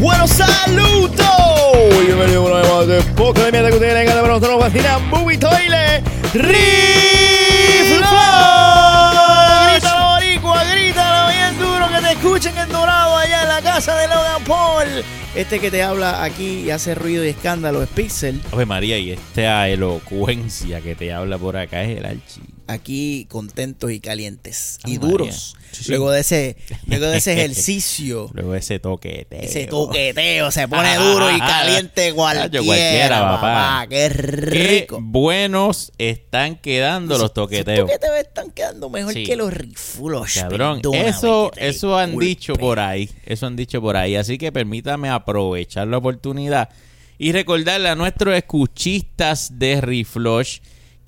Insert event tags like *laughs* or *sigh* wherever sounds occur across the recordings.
Bueno, saludos. Bienvenido una nueva de poco de mierda que ustedes le encanta, pero nosotros nos fascina Movie Toilet. ¡Riflo! Grítalo, boricua, grítalo bien duro que te escuchen en Dorado allá en la casa de Logan Paul. Este que te habla aquí y hace ruido y escándalo es Pixel. Ave María, y esta elocuencia que te habla por acá es el Archi. Aquí contentos y calientes Ay, y duros. Sí, sí. Luego de ese, luego de ese *laughs* ejercicio. Luego ese toqueteo. Ese toqueteo se pone duro y caliente cualquiera, cualquiera, papá. papá. Qué Qué rico. buenos están quedando los toqueteos. toqueteos están quedando mejor Sí. que los riflos. Cabrón, eso, eso han dicho por ahí. Eso han dicho por ahí. Así que permítame aprovechar la oportunidad y recordarle a nuestros escuchistas de Reflush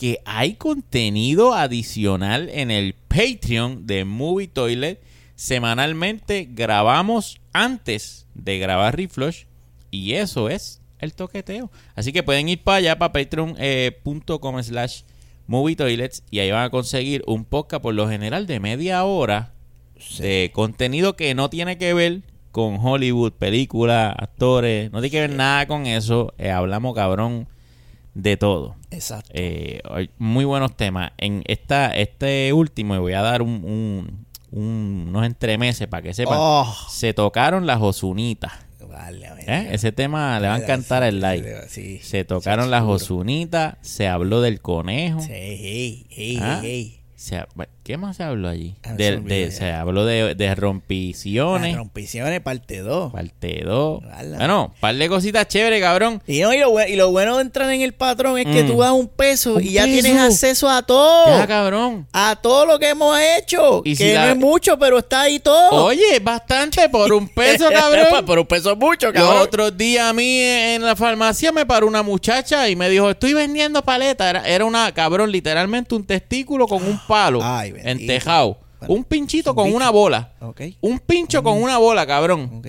que hay contenido adicional en el Patreon de Movie Toilet. Semanalmente grabamos antes de grabar Reflush y eso es el toqueteo. Así que pueden ir para allá, para patreon.com slash movie toilets y ahí van a conseguir un podcast por lo general de media hora de contenido que no tiene que ver con Hollywood, películas, actores, no tiene que ver nada con eso. Eh, hablamos cabrón de todo. Exacto. Eh, muy buenos temas. En esta, este último, y voy a dar un, un- un- unos entremeses para que sepan. Oh. Se tocaron las osunitas. Vale, a ver. ¿eh? Ese tema le va a encantar el like. Sí. Se tocaron las osunitas, se habló del conejo. Sí, hey, hey, Ah. hey. Se ¿Qué más se habló allí? Ah, se De- de- habló de, de rompiciones, rompiciones parte 2. parte 2. Ala. Bueno, par de cositas chéveres, cabrón. Y, no, y, lo, y lo bueno de entrar en el patrón es que Mm. tú das un peso Un y ya peso. tienes acceso a todo. Ya, cabrón. a todo lo que hemos hecho. Y que si no la- es mucho, pero está ahí todo. Oye, bastante por un peso, *laughs* cabrón. Por un peso es mucho, Los cabrón. otros días a mí en la farmacia me paró una muchacha y me dijo, estoy vendiendo paleta. Era, era una, cabrón, literalmente un testículo con un palo Ay, entejado. Bueno, un pinchito un con bicho. una bola. Un pincho con una bola, cabrón.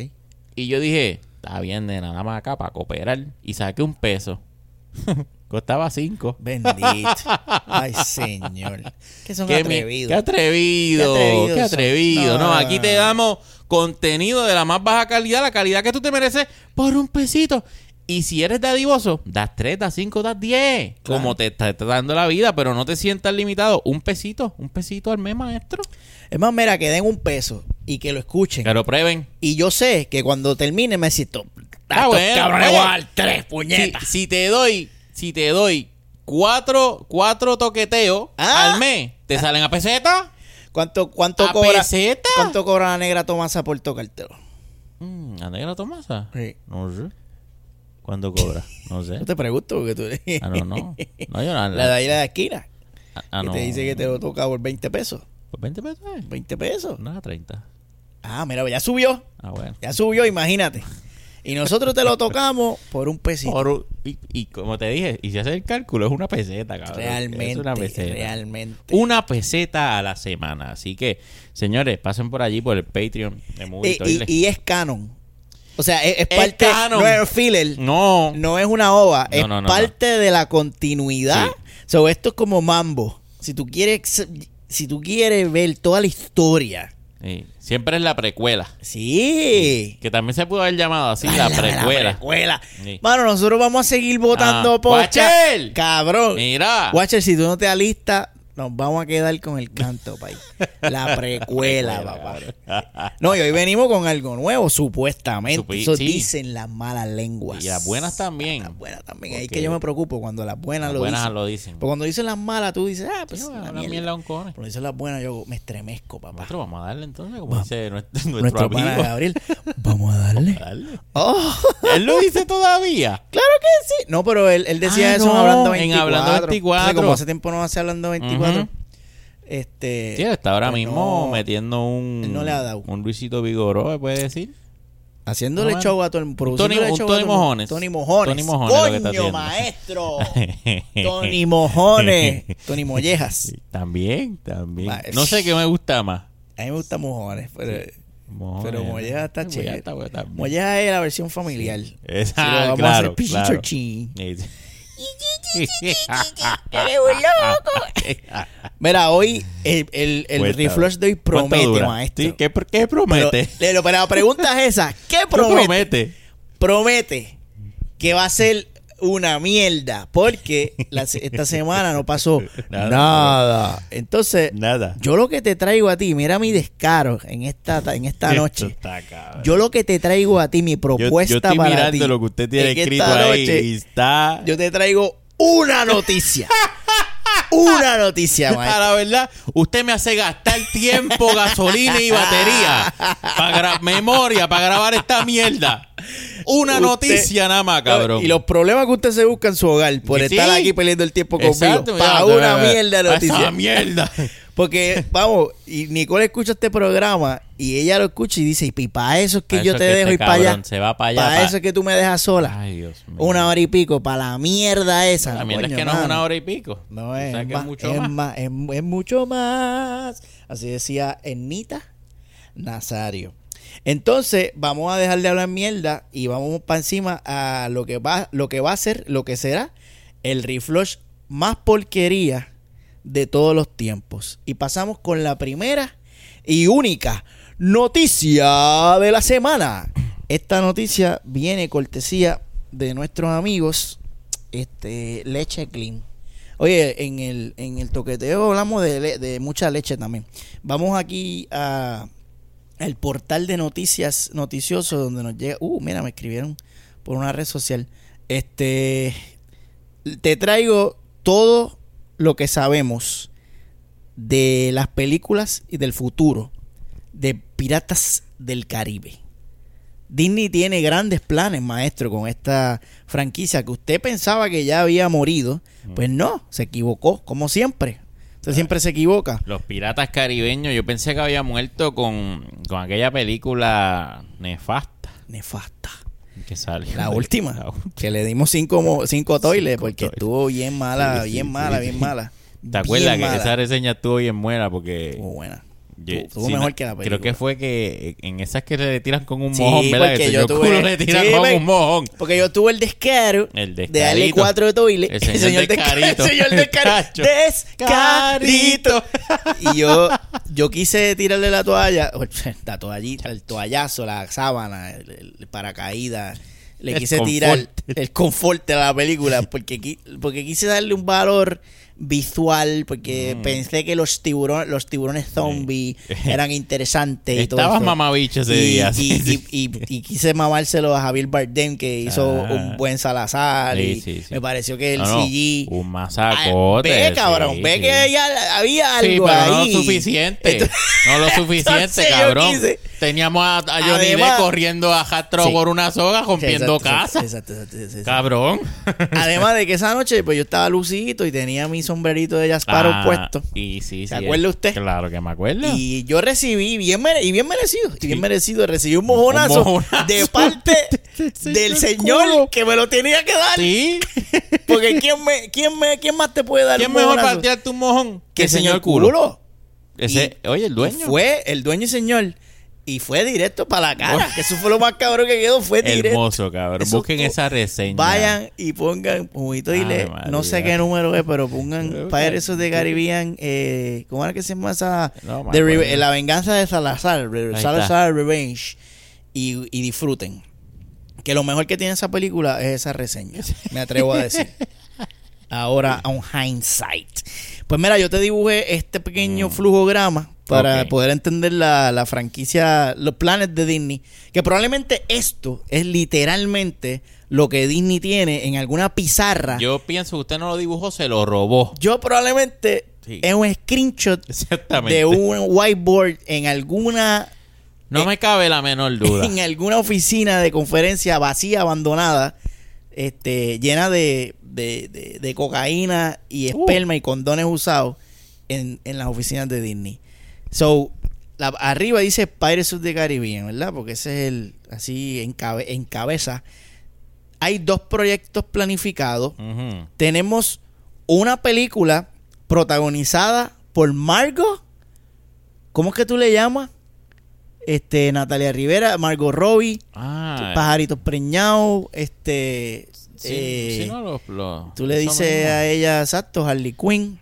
Y yo dije, está bien, de nada más acá para cooperar. Y saqué un peso. *laughs* Costaba cinco. Bendito. *laughs* Ay, señor. Que son Qué, mi- atrevidos. qué atrevido, Qué atrevidos qué atrevido. No, No, aquí te damos contenido de la más baja calidad, la calidad que tú te mereces por un pesito. Y si eres dadivoso, das tres, das cinco, das diez. Claro. Como te está dando la vida, pero no te sientas limitado. Un pesito, un pesito al mes, maestro. Es más, mira, que den un peso y que lo escuchen. Que lo prueben. Y yo sé que cuando termine me siento. Ah, bueno, cabrones, oye. voy a dar tres Si, puñetas. si te doy, si te doy cuatro, cuatro toqueteos Ah. al mes, ¿te salen a peseta? ¿Cuánto, cuánto ¿A cobra? peseta? ¿Cuánto cobra la negra Tomasa por tocártelo? Mm, ¿A negra Tomasa? Sí. No sé. ¿Cuánto cobra? No sé. Yo te pregunto porque tú Ah, no, no. No, yo no. *laughs* La de ahí la de esquina. Ah, que no. te dice que te lo toca por 20 pesos. ¿Por 20 pesos? eh? 20 pesos. No, a 30. Ah, mira, ya subió. Ah, bueno. Ya subió, imagínate. Y nosotros te lo tocamos por un pesito. Por un- y, y como te dije, y si haces el cálculo, es una peseta, cabrón. realmente, Es una peseta. realmente. Una peseta a la semana. Así que, señores, pasen por allí por el Patreon de Movie Y, y- y es canon. O sea, es, es Es parte. canon. No es filler. No. No es una ova. No, es no, no, parte de la continuidad. Sí. So, esto es como mambo. Si tú quieres. Si tú quieres ver toda la historia. Sí. Siempre es la precuela. Sí. Que también se pudo haber llamado así, la, *laughs* La- precuela. La precuela. Sí. Mano, nosotros vamos a seguir votando Ah, por Watcher. Cabrón. Mira. Watcher, si tú no te alistas, nos vamos a quedar con el canto, país. La *laughs* precuela, papá. No, y hoy venimos con algo nuevo, supuestamente. Supi- Eso sí. dicen las malas lenguas. Y las buenas también. Las buenas también. Ahí es que yo me preocupo cuando las buenas Las lo buenas dicen. lo dicen. Porque cuando dicen las malas, tú dices, ah, pues Sí, la mierda. Cuando dicen las buenas, yo me estremezco, papá. Nosotros vamos a darle entonces, como Vamos. dice nuestro, *laughs* nuestro, Nuestro. Gabriel, *laughs* vamos a darle. Oh, Él lo dice todavía. claro que sí. No, pero él, él decía Ah, eso no, en Hablando en 24. Hablando 24. Entonces, como hace tiempo no hace Hablando 24, Este... Sí, está ahora pues mismo no, metiendo un, él no le ha dado. un Luisito Vigoró, ¿se puede decir? Haciéndole No, show a todo el mundo. Tony- un Tony Mojones. Tony Mojones. Tony Mojones lo que está Coño, haciendo. maestro. *laughs* Tony Mojones. Tony Mollejas. Sí, También, también. No sé qué me gusta más. A mí me gusta Mojones, pero, Mojones. pero Mollejas está chévere. Mollejas es la versión familiar. Esa, Si lo vamos a claro, hacer pichicho claro. Eres un loco. *laughs* Mira, hoy el, el, el reflush de hoy ¿Cuánto promete, maestro. Sí, ¿Qué, qué pero, promete? pero, pero la pregunta es esa. ¿Qué promete? Promete que va a ser una mierda. Porque la esta semana no pasó *laughs* Nada. nada. Entonces, Nada. yo lo que te traigo a ti, mira mi descaro en esta, en esta noche. está. Yo lo que te traigo a ti, mi Yo- propuesta yo estoy para mirando ti, lo que usted tiene en escrito esta ahí noche, y está... Yo te traigo una noticia. *laughs* una noticia, A maestro. la verdad, usted me hace gastar tiempo, gasolina y batería *laughs* para memoria, para grabar esta mierda. Una Usted- noticia nada más, cabrón. Y los problemas que usted se busca en su hogar por estar aquí perdiendo el tiempo conmigo. Exacto, para una mierda de noticia. Esa mierda. *laughs* Porque, vamos, y Nicole escucha este programa y ella lo escucha y dice, y para eso es que Pa' yo te que dejo este ir para allá. se va para allá, Para pa- eso es que tú me dejas sola. Ay, Dios mío. Una hora y pico, para la mierda esa. La mierda es que no es una hora y pico. No O es, sea, que más, es mucho es más. más, es, es mucho más. Así decía Ernita Nazario. Entonces, vamos a dejar de hablar mierda y vamos para encima a lo que va, lo que va a ser, lo que será el reflush más porquería de todos los tiempos. Y pasamos con la primera y única noticia de la semana. Esta noticia viene cortesía de nuestros amigos este Leche Clean. Oye, en el, en el toqueteo hablamos de, de mucha leche también. Vamos aquí a el portal de noticias noticioso donde nos llega. Uh, mira, me escribieron por una red social. Este te traigo todo lo que sabemos de las películas y del futuro de Piratas del Caribe. Disney tiene grandes planes, maestro, con esta franquicia que usted pensaba que ya había morido. Pues no, se equivocó, como siempre. Usted siempre se equivoca. Los piratas caribeños, yo pensé que había muerto con, con aquella película nefasta Nefasta. que salió. La última, La última. que le dimos cinco, mo- cinco toiles Cinco porque toiles. estuvo bien mala, Sí, bien mala, sí, bien mala. ¿Te acuerdas que esa reseña estuvo bien buena? Porque Estuvo buena. Yo- Estuvo mejor que la Creo película. que fue que en esas que le tiran con un Sí, mojón, ¿verdad? porque Que yo tuve- culo le tiran Sí, con un mojón. Porque yo tuve el descaro El de darle cuatro toiles. *laughs* El señor desca- descarito. El señor descarito. *laughs* Descarito. Y yo, yo quise tirarle la toalla, la toallita, el toallazo, la sábana, el, el paracaídas. Le El quise confort. tirar el confort a la película porque, porque quise darle un valor visual porque Mm. pensé que los tiburones los tiburones zombies *laughs* eran interesantes y todo Estabas mamabicho ese Y- día. y, sí, y- quise mamárselo a Javier Bardem que hizo Ah. un buen Salazar Sí, y me pareció que el No, no, CG Un Ah, masacote. ve cabrón ve que ya había Sí, algo pero no lo suficiente. Entonces- no lo *laughs* suficiente, Entonces yo cabrón. quise- Teníamos a, a Johnny Además- Depp corriendo a Hatro Sí. por una soga, rompiendo Exacto, exacto, casas. exacto, exacto, exacto, exacto. Cabrón. además de que esa noche pues yo estaba lucidito y tenía mi sombrerito de Jasparo Ah, puesto Y sí, ¿Se sí, acuerda eh, usted? Claro que me acuerdo. y yo recibí bien mere- y bien merecido y bien merecido recibí un mojonazo, Un mojonazo. de parte *laughs* del señor que me lo tenía que dar Sí. porque quién me quién me quién más te puede dar ¿Quién un mejor mojonazo? para tirarte un mojón? que el señor culo. Ese, oye, el dueño. Fue el dueño y señor. Y fue directo para la cara. que eso fue lo más cabrón que quedó. Fue directo. Hermoso, cabrón. Eso Busquen esa reseña. Vayan y pongan Jumito y le. No sé qué número es, pero pongan Creo que- of the Caribbean. Eh, ¿Cómo era que se llama esa? No Re- la venganza de Salazar. Re- Salazar Revenge. Y, y disfruten. Que lo mejor que tiene esa película es esa reseña. Me atrevo a decir. *laughs* Ahora, on hindsight. Pues mira, yo te dibujé este pequeño flujograma para poder entender la, la franquicia, los planes de Disney. Que probablemente esto es literalmente lo que Disney tiene en alguna pizarra. Yo, Yo pienso que usted no lo dibujó, se lo robó. probablemente Sí. es un screenshot Exactamente. de un whiteboard en alguna No me cabe la menor duda. *laughs* en alguna oficina de conferencia vacía, abandonada, este, llena de, de, de- de cocaína y Uh. esperma y condones usados en, en las oficinas de Disney. So, la- arriba dice Pirates of the Caribbean, ¿verdad? Porque ese es el, así en, cabe- en cabeza. Hay dos proyectos planificados. Tenemos una película protagonizada por Margot. ¿Cómo es que tú le llamas? Este, Natalia Rivera, Margot Robbie Ah, pajaritos preñados, este... sí, eh, no, los- los- Tú le dices a ella, exacto, Harley Quinn.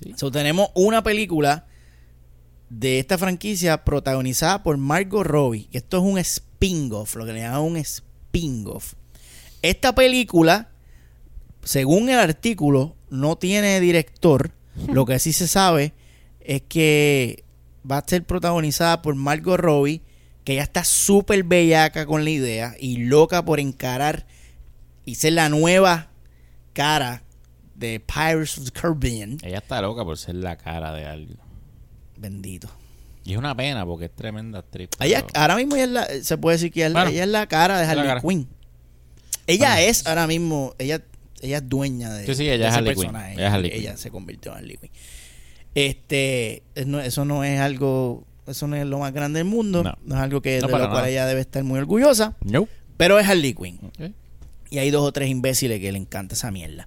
Sí. So, tenemos una película de esta franquicia protagonizada por Margot Robbie. Esto es un spin-off, lo que le llaman un spin-off. Esta película, según el artículo, no tiene director. *laughs* Lo que sí se sabe es que va a ser protagonizada por Margot Robbie, que ya está súper bellaca con la idea y loca por encarar y ser la nueva cara de Pirates of the Caribbean. Ella está loca por ser la cara de algo. Bendito. Y es una pena porque es tremenda actriz. Ella, ahora mismo ella es la, se puede decir que ella, es la- Bueno, ella es la cara de Harley. Quinn. Ella Bueno. es ahora mismo, ella, ella es dueña de, Sí, sí, ella de es ese Harley personaje. Ella es se convirtió en Harley Quinn. Este, es- no- eso no es algo, eso no es lo más grande del mundo. No. No, es algo que No, de lo cual ella debe estar muy orgullosa. Nope. Pero es Harley Quinn. Y hay dos o tres imbéciles que le encanta esa mierda.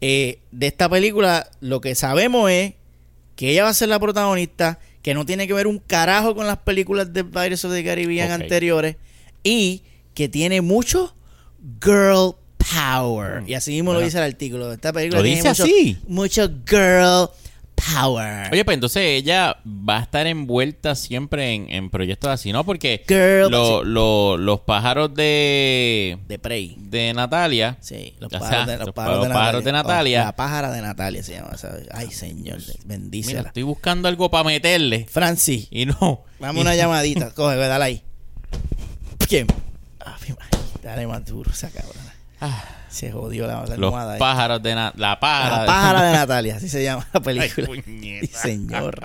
Eh, de esta película, lo que sabemos es que ella va a ser la protagonista, que no tiene que ver un carajo con las películas de Pirates of the Caribbean anteriores, y que tiene mucho girl power. Y así mismo lo dice el artículo. Esta película ¿Lo tiene dice mucho, así? mucho girl power. Oye, pues entonces ella va a estar envuelta siempre en, en proyectos así, ¿no? Porque Girl- lo- lo- los pájaros de, de Prey. de Natalia, Sí, los O sea, pájaros, de, los los pájaros de pájaros de Natalia. Oh, la pájara de Natalia se llama. ¿sabes? Ay, señor, mira, bendícela. estoy buscando algo para meterle Francis, y no. Dame una llamadita. *laughs* Coge, dale ahí. ¿Quién? Ah. Dale más duro esa cabrona. Ah, Se jodió la, la los almohada ahí. pájaros de Na- la pájara. La pájara de *laughs* Natalia, así se llama la Ay, película. puñeta. Señor.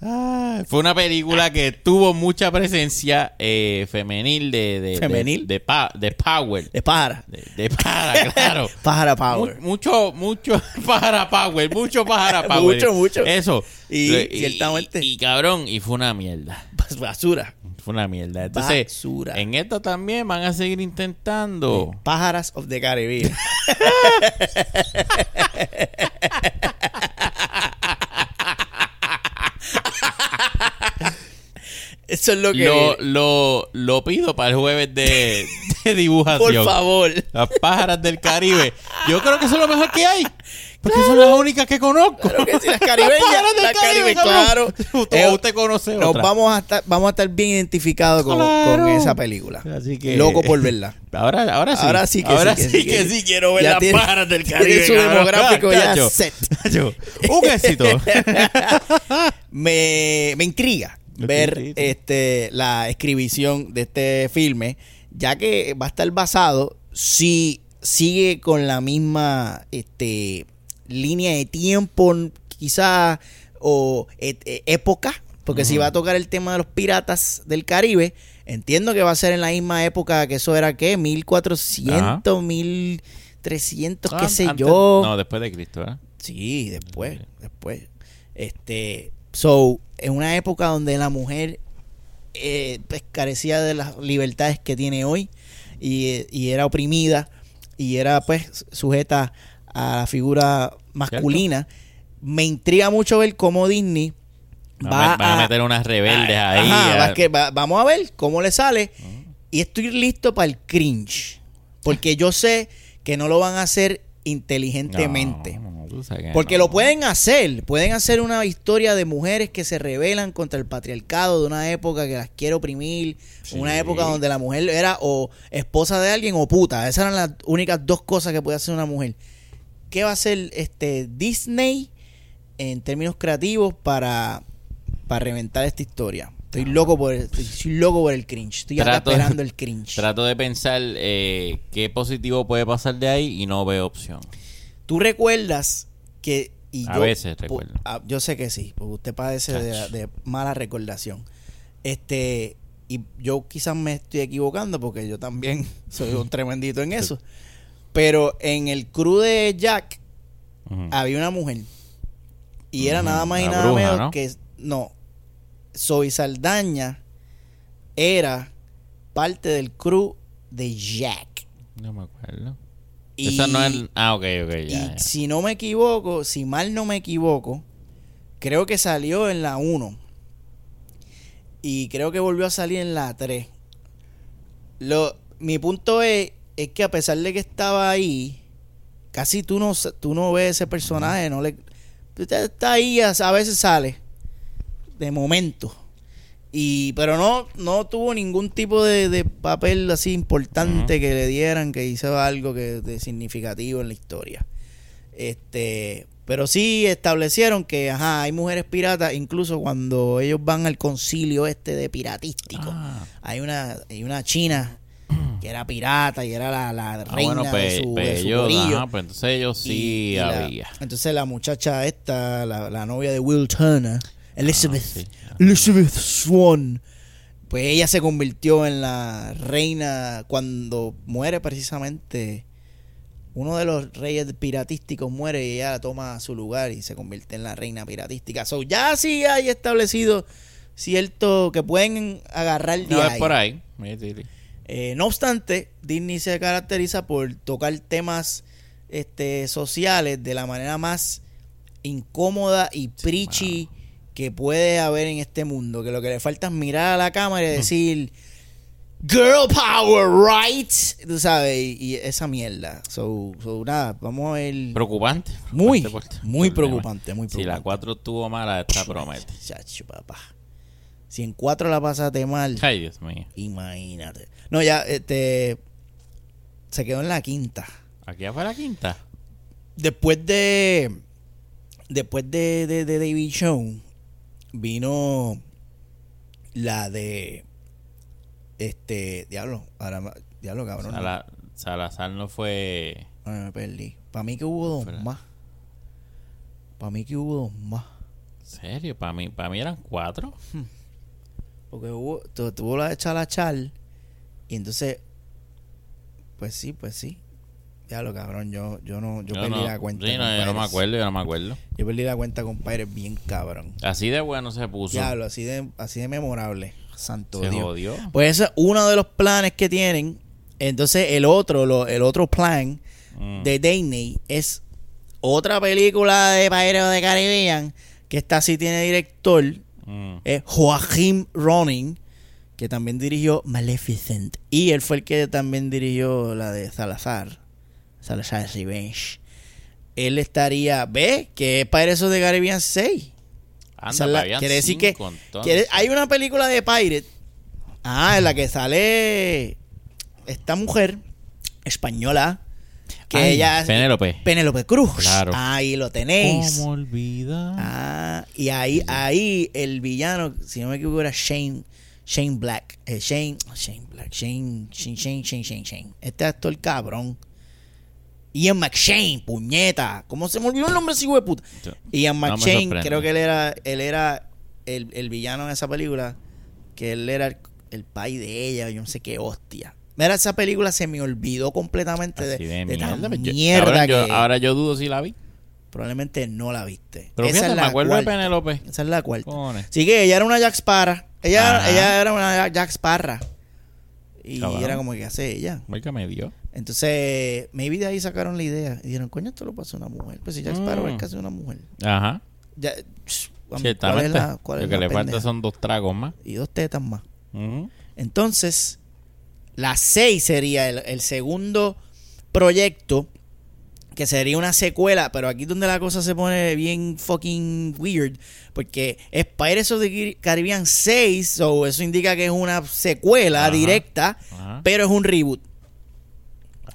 Ah, fue una película que tuvo mucha presencia eh, femenil de, de, ¿Femenil? de, de, pa- de power. De pájara. De, pájara, claro. *laughs* Pájara Power. Mu- mucho, mucho *laughs* pájara power, mucho pájara power. Mucho, mucho. Eso. Y Lo- ciertamente. Y, cabrón, y fue una mierda. Basura. Fue una mierda. Entonces, Basura. en esto también van a seguir intentando. Pájaras of the Caribbean. *laughs* Eso es lo que. Lo, lo, lo pido para el jueves de, de *laughs* dibujación. Por favor. Las pájaras del Caribe. Yo creo que eso es lo mejor que hay. Porque son las únicas que conozco. Claro que sí, *laughs* las caribeñas. Las Caribe, claro. *laughs* Usted, Eh, usted conoce Nos otra. vamos a estar, vamos a estar bien identificados con, Claro. con esa película. Así que- Loco por *laughs* verla. Ahora, ahora sí. Ahora sí que ahora sí, que sí sí, que que sí quiero ver las pájaras del Caribe. su demográfico ya Chacho. set. Un éxito. me, me intriga ver este la escribición de este filme, ya que va a estar basado si sigue con la misma este línea de tiempo, quizás o et- e- época, porque si va a tocar el tema de los piratas del Caribe, entiendo que va a ser en la misma época que eso era qué, 1400, 1300, qué sé antes- yo. No, después de Cristo, ¿verdad? Sí, después, después. Este, so, en una época donde la mujer eh, pues, carecía de las libertades que tiene hoy y, y era oprimida y era pues sujeta a la figura masculina, me intriga mucho ver cómo Disney Va, a, meter unas rebeldes a- ahí. ajá, a- va que va- vamos a ver cómo le sale y estoy listo para el cringe, porque yo sé que no lo van a hacer inteligentemente. No, Porque lo pueden hacer, pueden hacer una historia de mujeres que se rebelan contra el patriarcado de una época que las quiere oprimir, Sí. una época donde la mujer era o esposa de alguien o puta, esas eran las únicas dos cosas que puede hacer una mujer. ¿Qué va a hacer este Disney en términos creativos para, para reventar esta historia? Estoy loco por el, estoy loco por el cringe, estoy Trato- esperando el *laughs* cringe. Trato de pensar eh, qué positivo puede pasar de ahí y no veo opción. Tú recuerdas que. Y A yo, veces recuerdo. ah, yo sé que sí, porque usted padece de, de mala recordación. Este. Y yo quizás me estoy equivocando porque yo también *laughs* soy un tremendito en eso. Pero en el crew de Jack había una mujer. Y era nada más y la nada bruja, menos ¿no? que. No. Zoe Saldaña era parte del crew de Jack. No me acuerdo. Y, Esa no es. Ah, ok, ok, y ya. ya. si no me equivoco, si mal no me equivoco, creo que salió en la 1. Y creo que volvió a salir en la 3. Lo, mi punto es, es que a pesar de que estaba ahí, casi tú no, tú no ves ese personaje, no le está está ahí, a a veces sale de momento. Y pero no no tuvo ningún tipo de, de papel así importante que le dieran que hizo algo que de significativo en la historia. Este, pero sí establecieron que ajá, hay mujeres piratas incluso cuando ellos van al concilio este de piratístico. Ah. Hay una hay una china que era pirata y era la, la Ah, reina de pues, su, pues de su ellos, ajá, pues entonces ellos sí Y- y la- había. entonces la muchacha esta, la, la novia de Will Turner, Elizabeth, Ah, sí. Elizabeth Swan, pues ella se convirtió en la reina cuando muere precisamente uno de los reyes piratísticos muere y ella toma su lugar y se convierte en la reina piratística. So, ya sí hay establecido cierto que pueden agarrar de No, es por ahí. Eh, no obstante, Disney se caracteriza por tocar temas este, sociales de la manera más incómoda y preachy que puede haber en este mundo. Que lo que le falta es mirar a la cámara y decir Girl Power, right? Tú sabes, y, y esa mierda. So, so, nada, vamos a ver. Preocupante. Muy, preocupante muy preocupante, muy. Si la preocupante. 4 estuvo mala, esta promete. Chacho, papá. Si en cuatro la pasaste mal. Ay, Dios mío. Imagínate. No, ya, este. Se quedó en la quinta. Aquí ya fue la quinta. Después de. Después de, de, de David Show. Vino. La de. Este. Diablo. Ahora, diablo, cabrón. Sala- Salazar no fue. Ay, me perdí. Para mí que hubo dos más. Para mí que hubo dos más. ¿Serio? Para mí, para mí eran cuatro. Porque hubo, tu- tuvo la de Chalachal. Y entonces. Pues sí, pues sí. Diablo, cabrón. Yo, yo no. Yo, perdí no, la cuenta. Sí, no, yo no me acuerdo, yo no me acuerdo. Yo perdí la cuenta, compadre, bien cabrón. Así de bueno se puso. Diablo, así de, así de memorable. Santo se Dios. jodió. Pues ese es uno de los planes que tienen. Entonces, el otro, lo- el otro plan Mm. de Disney es otra película de Pirates de Caribbean. Que esta sí tiene director. Mm. Es Joachim Ronin. Que también dirigió Maleficent. Y él fue el que también dirigió la de Salazar. Salazar Revenge. Él estaría. ¿Ve? Que es Pirates of the Caribbean 6. Anda, Esa es la- quiere decir que cinco, entonces. quiere- hay una película de Pirate. Ah, en la que sale esta mujer española que Ay, ella Penélope. Penélope Cruz. Claro. Ahí lo tenéis. ¿Cómo olvidar? Ah, y ahí ahí el villano, si no me equivoco era Shane Shane Black, eh, Shane Shane Black, Shane Shane Shane Shane Shane, Shane. Este actor cabrón. Ian McShane, puñeta. ¿Cómo se me olvidó el nombre ese hijo de puta? Ian me McShane, creo que él era, él era el, el villano en esa película, que él era el, el pai de ella, yo no sé qué hostia. Mira, esa película se me olvidó completamente de, Así de de tan mierda. Yo- ahora, que yo, ahora yo dudo si la vi. probablemente no la viste. Pero esa fíjate, es me la acuerdo cuarta. de Penélope. Esa es la cuarta. Cojones. Sí que ella era una Jack Sparrow. Ella, Ajá. ella era una Jack Sparrow. Y Cabrón. era como que hace ella. Oiga, me dio. Entonces, maybe de ahí sacaron la idea. Y dijeron, coño, esto lo pasó una mujer. Pues si Jack Sparrow Mm. es casi una mujer. Ajá. Ya, psh, ¿cuál es la- cuál es Lo que la le falta son dos tragos más. Y dos tetas más. Entonces, la 6 sería el, el segundo proyecto que sería una secuela, pero aquí es donde la cosa se pone bien fucking weird, porque es Pirates of the Caribbean 6, so eso indica que es una secuela Ajá. directa, Ajá. pero es un reboot.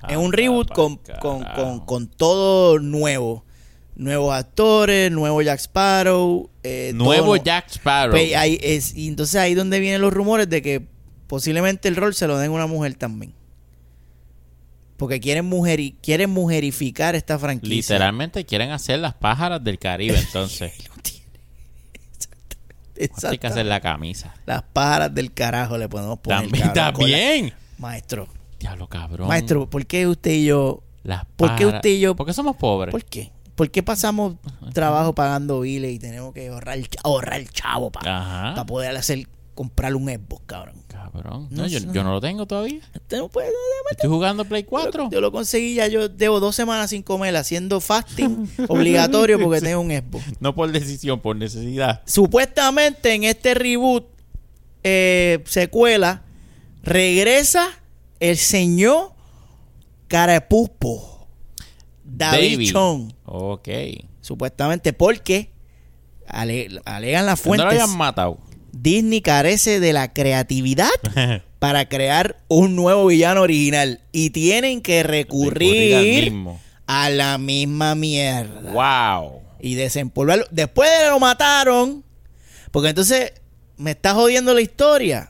es un reboot con, con, con, con todo nuevo. Nuevos actores, nuevo Jack Sparrow. eh, Nuevo todo- Jack Sparrow. pues ahí es, y entonces ahí donde vienen los rumores de que posiblemente el rol se lo den a una mujer también. Porque quieren mujer y quieren mujerificar esta franquicia. Literalmente quieren hacer las pájaras del Caribe, *laughs* entonces. Lo tiene. Exacto. Hay que hacer la camisa. Las pájaras del carajo le podemos poner. También. Maestro, Diablo, cabrón. maestro, ¿por qué usted y yo? Las ¿por qué usted y yo- ¿Por qué somos pobres? ¿Por qué? ¿Por qué pasamos trabajo pagando biles y tenemos que ahorrar, ahorrar chavo para poder hacer comprar un Xbox, cabrón? Cabrón. No No, yo, no lo tengo todavía. No Estoy jugando Play 4. Yo, yo lo conseguí ya, yo llevo dos semanas sin comer, haciendo fasting *laughs* obligatorio porque tengo un Xbox. No por decisión, por necesidad. Supuestamente en este reboot, eh, secuela, regresa el señor Carapuspo, David, Chong, Ok. supuestamente porque ale- alegan las No lo fuentes, habían matado. Disney carece de la creatividad *laughs* para crear un nuevo villano original y tienen que Recurrir a la misma mierda Wow. y desempolvarlo. Después de lo mataron, porque entonces me está jodiendo la historia.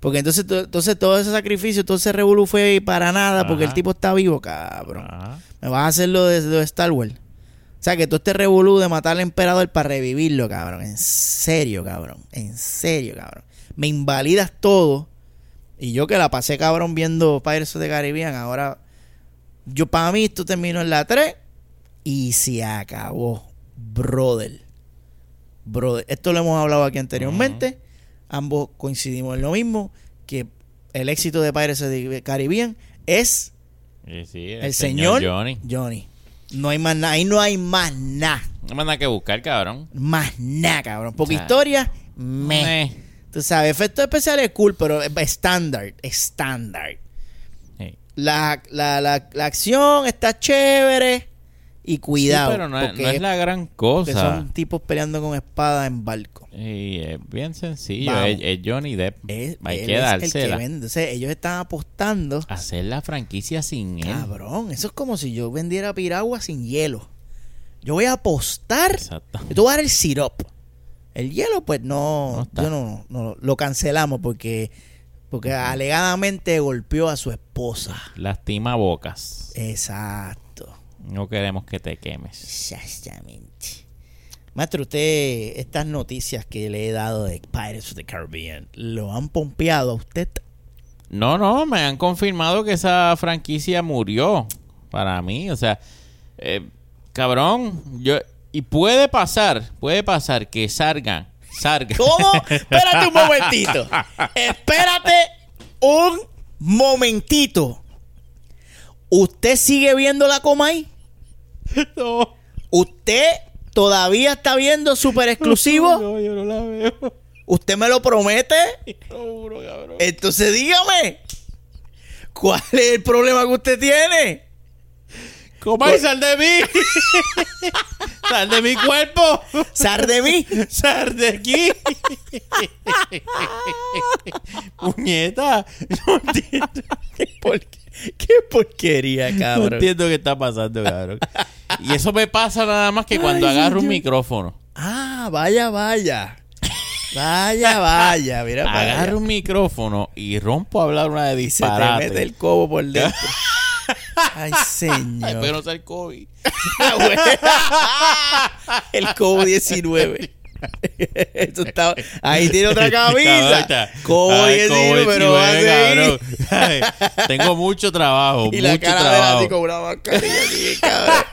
Porque entonces, to- entonces todo ese sacrificio, todo ese revolú fue para nada, porque el tipo está vivo, cabrón. Ajá. Me vas a hacer lo de, lo de Star Wars. O sea, que todo este revolú de matar al emperador para revivirlo, cabrón. En serio, cabrón. En serio, cabrón. Me invalidas todo. Y yo que la pasé, cabrón, viendo Pirates of the Caribbean, ahora... Yo, para mí, esto terminó en la 3 y se acabó. Brother. Brother. Esto lo hemos hablado aquí anteriormente. Ambos coincidimos en lo mismo. Que el éxito de Pirates of the Caribbean es Sí, sí, el, señor, Johnny. Johnny. No hay más nada. Ahí no hay más nada. No me nada que buscar, cabrón. Más nada, cabrón. Porque O sea, historia, me. Eh. Tú sabes, efectos especiales cool, pero es estándar. Estándar. Sí. La, la, la, la acción está chévere. Y cuidado. Sí, pero no porque no es la gran cosa. son tipos peleando con espada en barco. Y es bien sencillo. Es, es Johnny Depp. Es, Hay él que es el dársela. vende. Entonces, ellos están apostando. Hacer la franquicia sin él. Cabrón, eso es como si yo vendiera piragua sin hielo. Yo voy a apostar. Exacto. Yo te voy a dar el syrup. El hielo, pues no, No yo no, no, lo cancelamos porque, porque alegadamente golpeó a su esposa. Lastima bocas. Exacto. No queremos que te quemes. Exactamente. Maestro, usted, estas noticias que le he dado de Pirates of the Caribbean, ¿lo han pompeado a usted? No, no, me han confirmado que esa franquicia murió. Para mí, o sea, eh, cabrón, yo y puede pasar, puede pasar que salgan, salgan. ¿Cómo? *laughs* Espérate un momentito. Espérate un momentito. ¿Usted sigue viendo la Comay? No, ¿Usted todavía está viendo Super Exclusivo? *laughs* no, yo no la veo. ¿Usted me lo promete? Juro, cabrón. Entonces dígame. ¿Cuál es el problema que usted tiene? Comay, sal de mí. *laughs* sal de mi cuerpo. Sar de mí. *laughs* Sal de aquí. Puñeta. No entiendo. ¿Qué, por- qué *laughs* porquería, No cabrón. entiendo qué está pasando, cabrón. Y eso me pasa nada más que *laughs* cuando Ay, agarro un micrófono. Ah, vaya, vaya. Vaya, vaya. Mira. Agarro un micrófono y rompo a hablar una de Y se te disparate. mete el cobo por dentro. *laughs* Ay, señor. espero no ser COVID. Ah, el cobo 19. *laughs* Eso está, ahí tiene otra *laughs* camisa. Ay, 19, pero va a COVID-19, seguir. cabrón. Ay, tengo mucho trabajo, *laughs* Y mucho la cara de él trabajo. así con una mascarilla así, cabrón.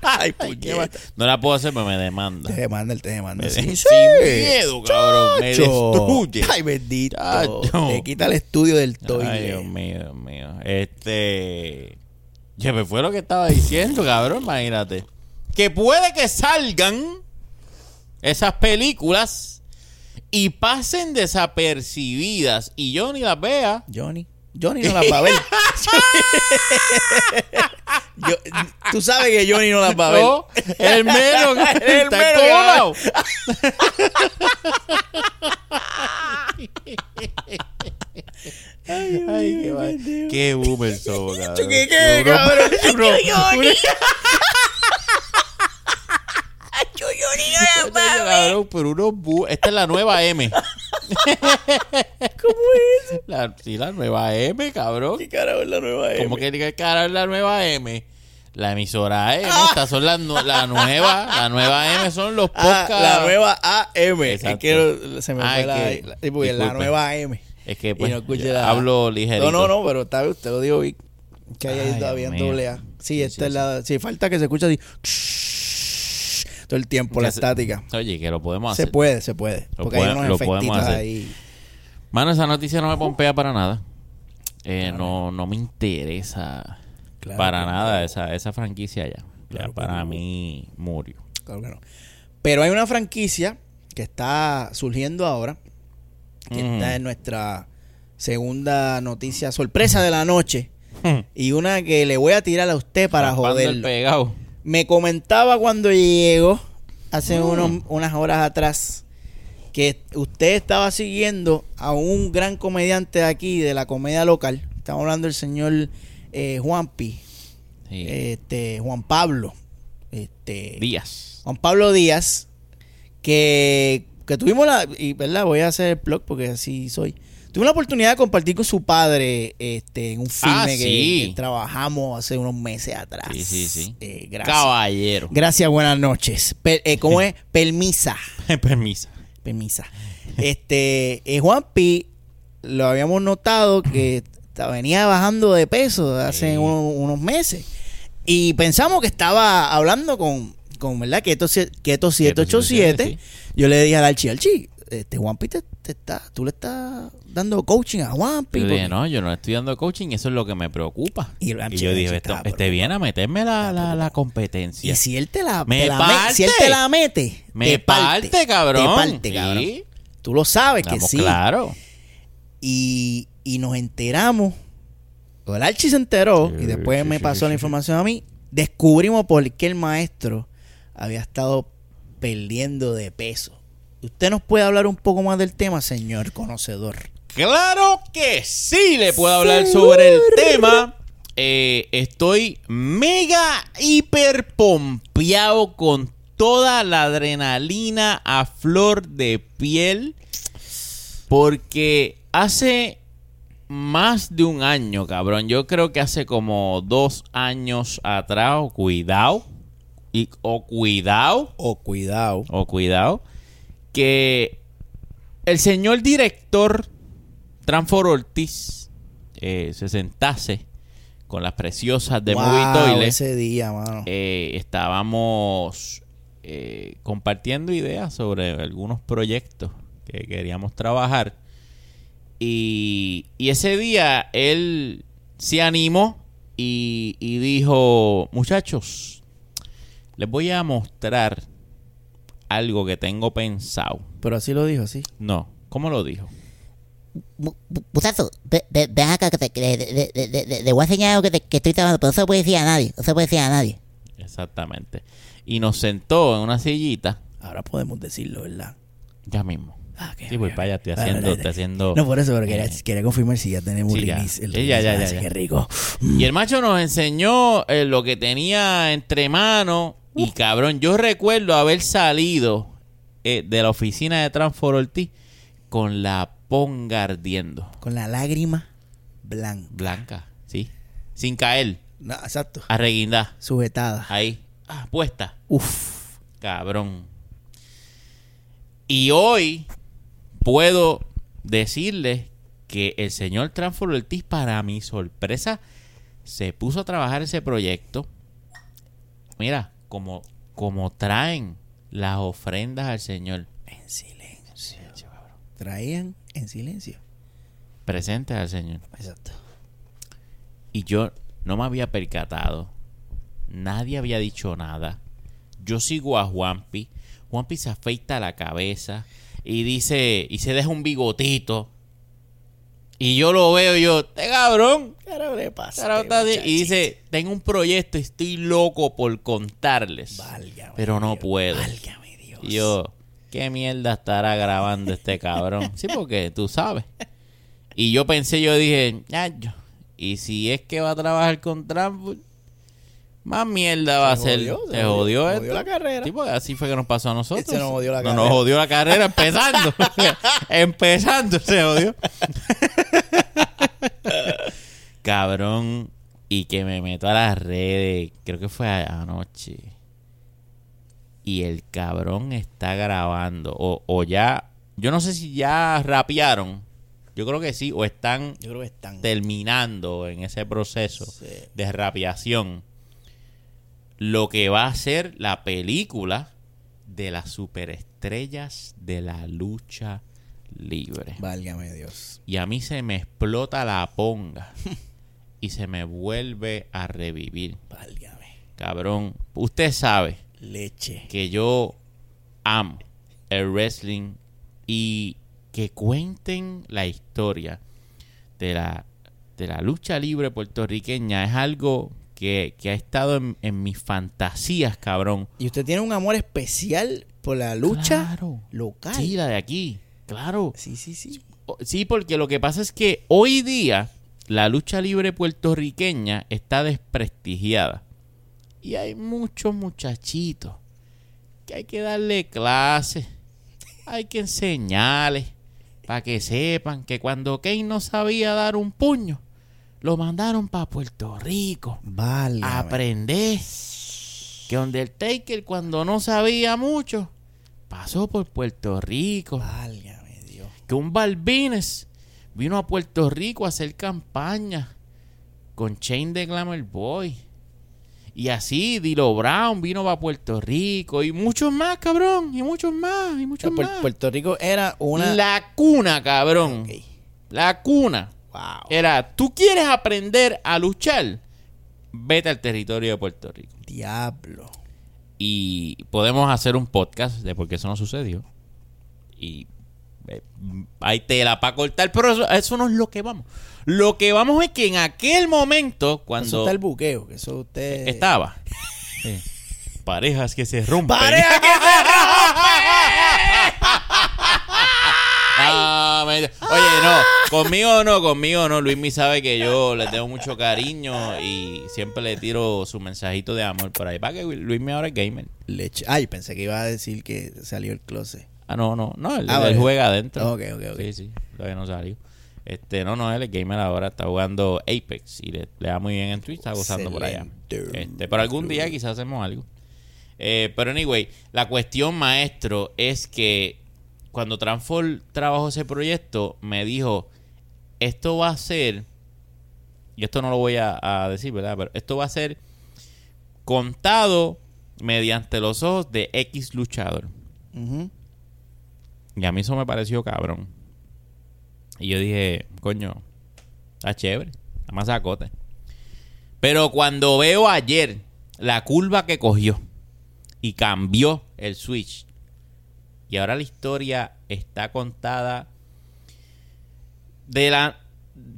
Ay, Ay, qué puñeta. mal. No la puedo hacer, pero me demanda. Te demanda, él te demanda. Me Sí, de- sí. sin miedo, cabrón. Me destruye. Ay, bendito. Chacho. Te quita el estudio del Ay, toile. Dios mío, Dios mío. Este. Ya me fue lo que estaba diciendo, cabrón. Imagínate. Que puede que salgan esas películas y pasen desapercibidas y yo ni las vea. Johnny. Johnny no las va a ver. *laughs* Yo- tú sabes que Johnny no las va a ver. No, el mero que *laughs* El está mero que va a encojonado. Ay, qué, qué boomer somos, cabrón. ¿Qué, qué, Uno- cabrón? uno- Johnny. uno- Johnny Cabrón, pero uno bu- Esta es la nueva M. ¿Cómo es? *laughs* La, sí, la nueva M, cabrón. ¿Qué carajo es la nueva M? ¿Cómo que diga cara es la nueva M? La emisora M, estas son las la nueva, la nueva M son los Ah, podcasts. la nueva AM. Es que se me Ah, fue la, que- la- nueva M. Es que pues no la- hablo ligerito. No, no, no, pero está usted lo dijo. Que hay Ay, ahí todavía en doble A. Sí, Sí, esta sí, es la. Sí, falta que se escuche así. Todo el tiempo, la se- estática. Oye, que lo podemos Se hacer. puede, se puede. Lo Porque hay puede- unos lo efectitos podemos hacer. ahí. Mano, esa noticia no me pompea para nada. Eh, no, no me interesa Claro para nada no. esa, esa franquicia ya. Claro ya que para no. mí murió. Claro que no. Pero hay una franquicia que está surgiendo ahora, que está en nuestra Segunda noticia sorpresa de la noche. Y una que le voy a tirar a usted para Raspando el joderlo. pegado. Me comentaba cuando llegó hace Mm. unos- unas horas atrás que usted estaba siguiendo a un gran comediante de aquí, de la comedia local. Estamos hablando del señor eh, Juanpi, Sí. este, Juan Pablo. Este, Díaz. Juan Pablo Díaz, que, que tuvimos la, y verdad, voy a hacer el blog porque así soy. Tuve la oportunidad de compartir con su padre este, en un filme Ah, que, sí. que trabajamos hace unos meses atrás. Sí, sí, sí. Eh, gracias. Caballero. Gracias, buenas noches. Per- eh, ¿Cómo *laughs* es? Permisa. *laughs* Permisa. Permisa. Este, eh, Juanpi, lo habíamos notado que venía bajando de peso hace Sí. unos meses. Y pensamos que estaba hablando con, con ¿verdad? Keto, sie- Keto 787. sí. Yo le dije al Archi, Archi, este, Juanpi te, te está, tú le estás dando coaching a Juanpi. Yo dije, porque- no, yo no estoy dando coaching, eso es lo que me preocupa. Y yo dije, está esto- este viene a meterme la, la, la competencia. Y si él te la, Me te la me- parte. si él te la mete, me te parte, parte, cabrón. Te parte, cabrón. Sí, Tú lo sabes que estamos sí. claro. Y, y nos enteramos. o El Archi se enteró Sí, y después sí, me pasó sí, la sí. información a mí. Descubrimos por qué el maestro había estado perdiendo de peso. ¿Usted nos puede hablar un poco más del tema, señor conocedor? Claro que sí, le puedo hablar sobre el tema. Eh, estoy mega hiper pompeado con toda la adrenalina a flor de piel. Porque hace más de un año, cabrón. Yo creo que hace como dos años atrás, o cuidado. Y, o cuidado Oh, cuidado. o cuidado, que el señor director Transfor Ortiz eh, se sentase con las preciosas de Wow, Movie Toilet. ese día, mano. Eh, estábamos eh, compartiendo ideas sobre algunos proyectos que queríamos trabajar. Y, y ese día él se animó y, y dijo, muchachos, les voy a mostrar algo que tengo pensado. Pero así lo dijo, sí. No, ¿cómo lo dijo? Ve- ven acá que te, que- de- de- de- de- de- le voy a enseñar algo que, te- que estoy trabajando, pero no se puede decir a nadie, no se puede decir a nadie. Exactamente. Y nos sentó en una sillita, Ahora podemos decirlo, ¿verdad? ya mismo. Ah, qué Sí, para allá, estoy haciendo, vale. estoy haciendo... No, por eso, pero quería, Eh. quería confirmar si ya tenemos Sí, ya. release. El Sí, ya, ya, release. ya, Así ya. que rico. Y el macho nos enseñó eh, lo que tenía entre manos. Y cabrón, yo recuerdo haber salido eh, de la oficina de Transfor Ortiz con la ponga ardiendo. Con la lágrima blanca. Blanca, ¿sí? Sin caer. No, exacto. Arreguindá. Sujetada. Ahí. Ah, puesta. Uf. Cabrón. Y hoy puedo decirles que el señor Transfor Ortiz, para mi sorpresa, se puso a trabajar ese proyecto. Mira, como, como traen las ofrendas al Señor. En silencio. Traían en silencio. Presentes al Señor. Exacto. Y yo no me había percatado. Nadie había dicho nada. Yo sigo a Juanpi. Juanpi se afeita la cabeza y dice, y se deja un bigotito. Y yo lo veo y yo, este cabrón. Carajo, le pasa. carajo está así". Y dice, tengo un proyecto, estoy loco por contarles. Válgame pero no Dios, puedo. Válgame Dios. Y yo, ¿qué mierda estará grabando este cabrón? Sí, porque tú sabes. Y yo pensé, yo dije, ya, yo. Y si es que va a trabajar con Trampol, más mierda va a Se ser. jodió, se jodió, jodió, esto. la carrera. Sí, porque así fue que nos pasó a nosotros. Se nos jodió la No, carrera. nos jodió la carrera *laughs* empezando. *laughs* empezando se jodió. *laughs* Cabrón. Y que me meto a las redes. Creo que fue anoche. Y el cabrón está grabando. O, o ya. Yo no sé si ya rapearon. Yo creo que sí. O están Yo creo que están. terminando en ese proceso Sí. de rapiación lo que va a ser la película de las superestrellas de la lucha libre. Válgame Dios. Y a mí se me explota la ponga *laughs* y se me vuelve a revivir. Válgame. Cabrón, usted sabe Leche. que yo amo el wrestling y que cuenten la historia. de la, de la lucha libre puertorriqueña es algo que, que ha estado en, en mis fantasías, cabrón. Y usted tiene un amor especial por la lucha Claro. local. Sí, la de aquí, claro. sí, sí, sí. Sí, porque lo que pasa es que hoy día la lucha libre puertorriqueña está desprestigiada. Y hay muchos muchachitos que hay que darle clases, hay que enseñarles para que sepan que cuando Kane no sabía dar un puño, lo mandaron para Puerto Rico Vale. aprender. Que Undertaker cuando no sabía mucho, pasó por Puerto Rico Válgame Dios. que un Balvines vino a Puerto Rico a hacer campaña con Chain de Glamour Boy. Y así Dilo Brown vino para Puerto Rico y muchos más, cabrón, y muchos más, y muchos más. Puerto Rico era una. La cuna, cabrón. La cuna. Wow. Era, tú quieres aprender a luchar, vete al territorio de Puerto Rico. Diablo. y podemos hacer un podcast de por qué eso no sucedió. Y eh, hay tela para cortar, pero eso, eso no es lo que vamos. Lo que vamos es que en aquel momento, Eso cuando está el buqueo, que eso usted. estaba, *laughs* eh, parejas que se rompen. ¡Pareja que *laughs* Ah, me- Oye, no, conmigo no, conmigo no. Luis me sabe que yo le tengo mucho cariño y siempre le tiro su mensajito de amor por ahí. Para que Luis me ahora es gamer. Leche. Ay, pensé que iba a decir que salió el closet. Ah, no, no, no, él, Ah, él vale. juega adentro. Ok, ok, ok. Sí, sí, todavía no salió. Este, no, no, él es gamer ahora, está jugando Apex y le, le da muy bien en Twitch, está gozando por allá. Este, pero algún día quizás hacemos algo. Eh, pero anyway, la cuestión, maestro, es que cuando Transform trabajó ese proyecto, me dijo, esto va a ser, y esto no lo voy a, a decir, ¿verdad? Pero esto va a ser contado mediante los ojos de X luchador. Y a mí eso me pareció cabrón. Y yo dije, coño, está chévere, está más sacote. Pero cuando veo ayer la curva que cogió y cambió el switch, y ahora la historia está contada de la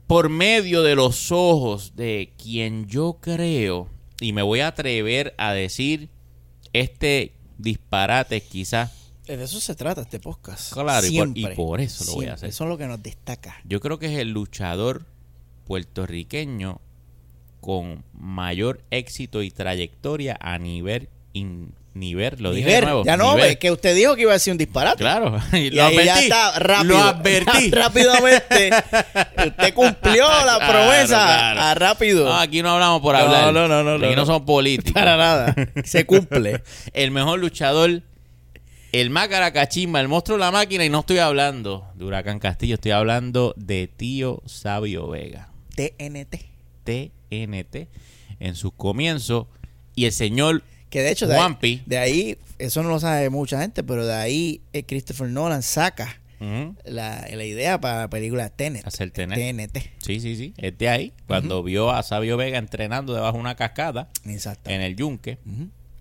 por medio de los ojos de quien yo creo y me voy a atrever a decir este disparate quizás De eso se trata este podcast. Claro, y por- y Siempre. por eso lo voy a hacer. Eso es lo que nos destaca. Yo creo que es el luchador puertorriqueño con mayor éxito y trayectoria a nivel in- nivel, lo dije de nuevo. ya no, nivel. es que usted dijo que iba a ser un disparate. Claro, *laughs* y lo advertí. ya está rápido. Lo advertí. *laughs* Rápidamente. Usted cumplió *laughs* la Claro, promesa. claro. A rápido. No, aquí no hablamos por hablar. no, no, no, Aquí no, no, no. somos políticos. Para nada. Se cumple. El mejor luchador, el más caracachimba, el monstruo de la máquina. Y no estoy hablando de Huracán Castillo, estoy hablando de Tío Sabio Vega. TNT. TNT en sus comienzos. Y el señor Que de hecho, de ahí, de ahí, eso no lo sabe mucha gente, pero de ahí eh, Christopher Nolan saca la, la idea para la película Tenet. Hacer TNT. TNT. Sí, sí, sí. Es de ahí. Cuando vio a Sabio Vega entrenando debajo de una cascada Exacto. en el yunque,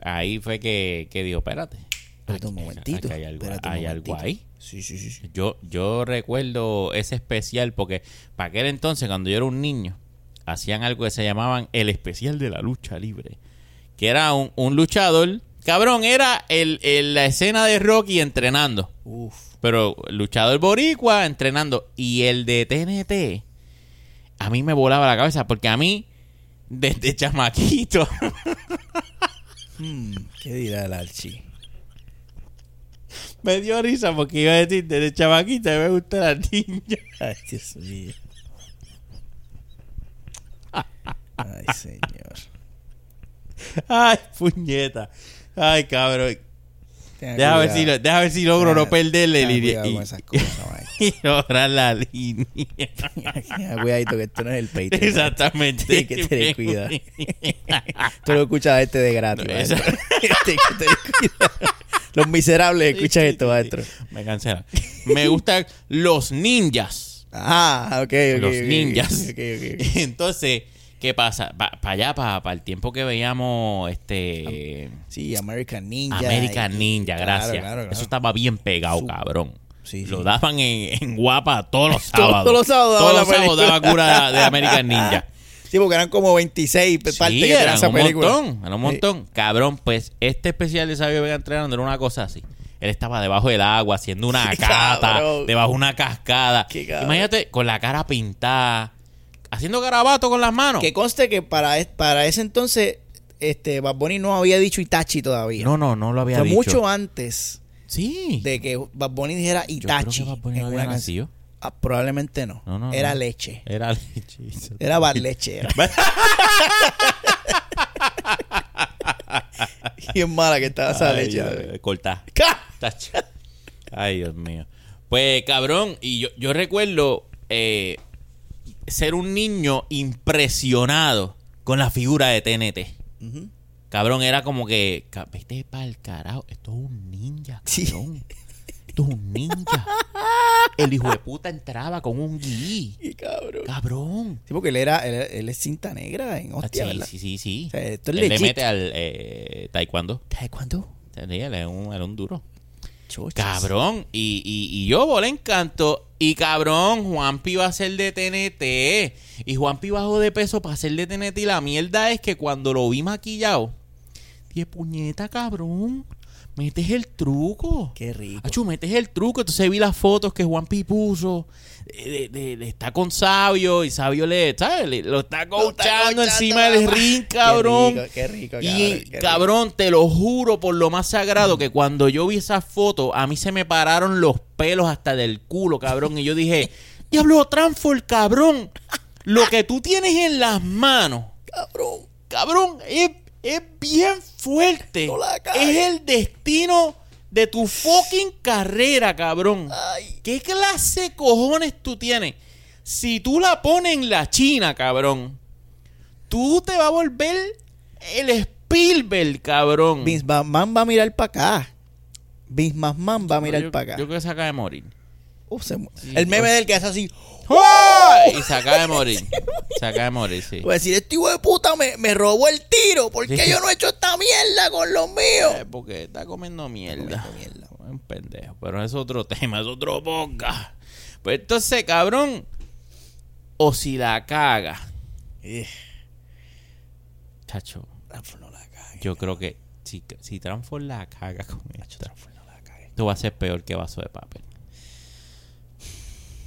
ahí fue que, que dijo, espérate. Espérate un momentito. aquí hay algo, espérate ahí. Sí, sí, sí. sí. Yo, yo recuerdo ese especial porque para aquel entonces, cuando yo era un niño, hacían algo que se llamaban el especial de la lucha libre. Que era un, un luchador. Cabrón, era el, el- la escena de Rocky entrenando. Uf. Pero luchador boricua entrenando. Y el de TNT, a mí me volaba la cabeza porque a mí, desde chamaquito, *laughs* Hmm, ¿Qué dirá el Archie? me dio risa porque iba a decir, desde chamaquito me gusta la niña. Ay, Dios mío. *laughs* Ay, señor. *laughs* Ay, puñeta. Ay, cabrón. Deja ver, si, lo- deja ver si logro no perderle cuidado y, cosas, *laughs* lograr la línea. *laughs* Cuidadito que esto no es el Patreon. Exactamente. Tienes que tener cuidado. Tú lo escuchas este de gratis. No, Tienes que tener cuidado. Los miserables escuchan esto, maestro. Me cancela. Me gustan los ninjas. Ah, ok, ok. Los ninjas. ok, ok, ok. Entonces, ¿qué pasa? Para allá, para el tiempo que veíamos este Sí, American Ninja. American y- Ninja, gracias. claro, claro. Eso estaba bien pegado, Su- cabrón. Sí, Lo daban en, en Guapa todos los Todos sábados. los sábados Todos los sábados daba cura de American *laughs* Ninja. Sí, porque eran como 26 partes Sí, que tenía eran esa un película. montón, era un montón. Cabrón, pues este especial de Sabio Vega entrenando era una cosa así. Él estaba debajo del agua haciendo una cata, cabrón. debajo de una cascada. Imagínate con la cara pintada, haciendo garabato con las manos. Que conste que para, para ese entonces, este, Bad Bunny no había dicho Itachi todavía. No, no, no lo había Fue dicho. mucho antes Sí. de que Bad Bunny dijera Yo creo Itachi. que Bad Bunny en no una había nacido. Ah, probablemente no. No, no, Era no. leche. Era leche. Era Bad Leche. Era. *laughs* Bien mala que estaba esa Ay, leche. Cortá. *laughs* Ay, Dios mío. Pues, cabrón, y yo, yo recuerdo eh, ser un niño impresionado con la figura de TNT. Ujú. Cabrón, era como que, vete para el carajo, esto es un ninja, *laughs* Sí. Esto es un ninja. *laughs* El hijo de puta entraba con un. Qué cabrón. Cabrón. Sí, porque él era, él, él es cinta negra en Ah, hostia, sí, ¿verdad? sí, sí, sí. O sea, esto es Él le mete al eh, taekwondo. Sí, Él es un, era un duro. Cabrón, y, y, y yo volé encanto. Y cabrón, Juanpi va a ser de TNT. Y Juanpi bajó de peso para ser de TNT. Y la mierda es que cuando lo vi maquillado, dije, puñeta, cabrón, metes el truco. Qué rico. Achu, metes el truco. Entonces vi las fotos que Juanpi puso. De, de- está con Sabio y Sabio le, ¿sabes? Le- lo está coachando encima del ring, cabrón. Qué rico, qué rico, Y cabrón, qué rico. cabrón, te lo juro por lo más sagrado que cuando yo vi esa foto, a mí se me pararon los pelos hasta del culo, cabrón. Y yo dije, *laughs* diablo, Transfor, cabrón. Lo que tú tienes en las manos, Cabrón. cabrón, es, es bien fuerte. No la cagues. es el destino de tu fucking carrera, cabrón. Ay. ¿Qué clase de cojones tú tienes? Si tú la pones en la China, cabrón, tú te vas a volver el Spielberg, cabrón. Vince McMahon va a mirar para acá. Vince McMahon va a mirar para acá. Yo creo que se acaba de morir. Se mu- Sí, el meme del que hace así. Y se acaba de morir. *laughs* Se acaba de morir, sí. Pues decir, este hijo de puta me, me robó el tiro. ¿Por qué Sí. yo no he hecho esta mierda con los míos? Eh, porque está comiendo mierda. comiendo mierda. Un pendejo. Pero es otro tema, es otro podcast. Pues entonces, cabrón. O si la caga. Eh, Chacho, Transform no la cague. yo creo que si, si Transform la caga con esto, Transform no la cague. esto va a ser peor que vaso de papel.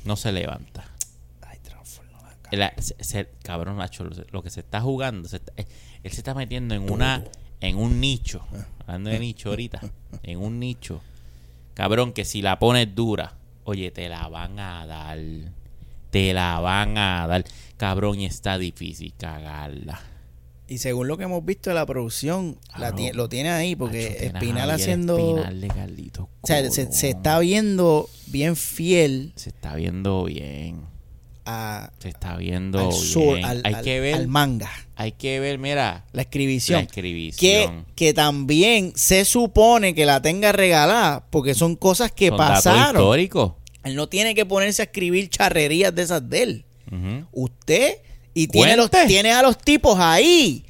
No se levanta. Ay, la se- se- cabrón, Nacho, lo, que se está jugando, se está- eh, él se está metiendo en una en un nicho. Hablando de nicho ahorita. *laughs* En un nicho. Cabrón, que si la pones dura, oye, te la van a dar. Te la van a dar. Cabrón, y está difícil cagarla. Y según lo que hemos visto de la producción, la lo tiene ahí porque Espinal haciendo... Espinal de Carlitos O sea, se, está viendo bien fiel Se está viendo bien. a, Se está viendo al, bien. sur, al, hay al- que ver. al manga, hay que ver, mira. la escribición. La escribición. que, que también se supone que la tenga regalada porque son cosas que Son datos pasaron. históricos. Él no tiene que ponerse a escribir charrerías de esas de él. Usted y tiene, los, tiene a los tipos ahí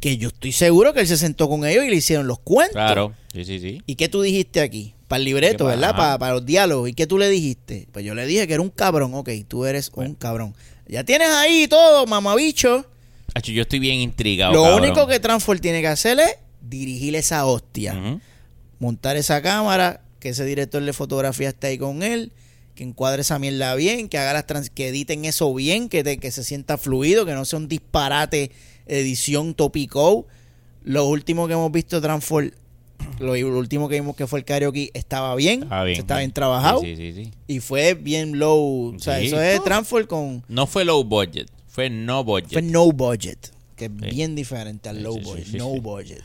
que yo estoy seguro que él se sentó con ellos y le hicieron los cuentos. Claro, sí, sí, sí. ¿Y qué tú dijiste aquí? Para el libreto, ¿Qué ¿verdad? Para, para los diálogos. ¿Y qué tú le dijiste? Pues yo le dije que era un cabrón. Ok, tú eres un cabrón. Ya tienes ahí todo, mamabicho. Hacho, yo estoy bien intrigado. Lo cabrón. único que Transform tiene que hacer es dirigir esa hostia. Montar esa cámara, que ese director de fotografía esté ahí con él, que encuadre esa mierda bien, que haga las trans que editen eso bien, que, te- que se sienta fluido, que no sea un disparate edición topico. Lo último que hemos visto Transform, lo, *clears throat* lo último que vimos que fue el karaoke, estaba bien, Está bien. estaba bien trabajado Sí, sí, sí, sí. y fue bien low. O sea, Sí. eso es. Transform con No fue low budget, fue no budget. fue no budget, que es Sí. bien diferente al low sí, sí, budget, sí, no sí. budget.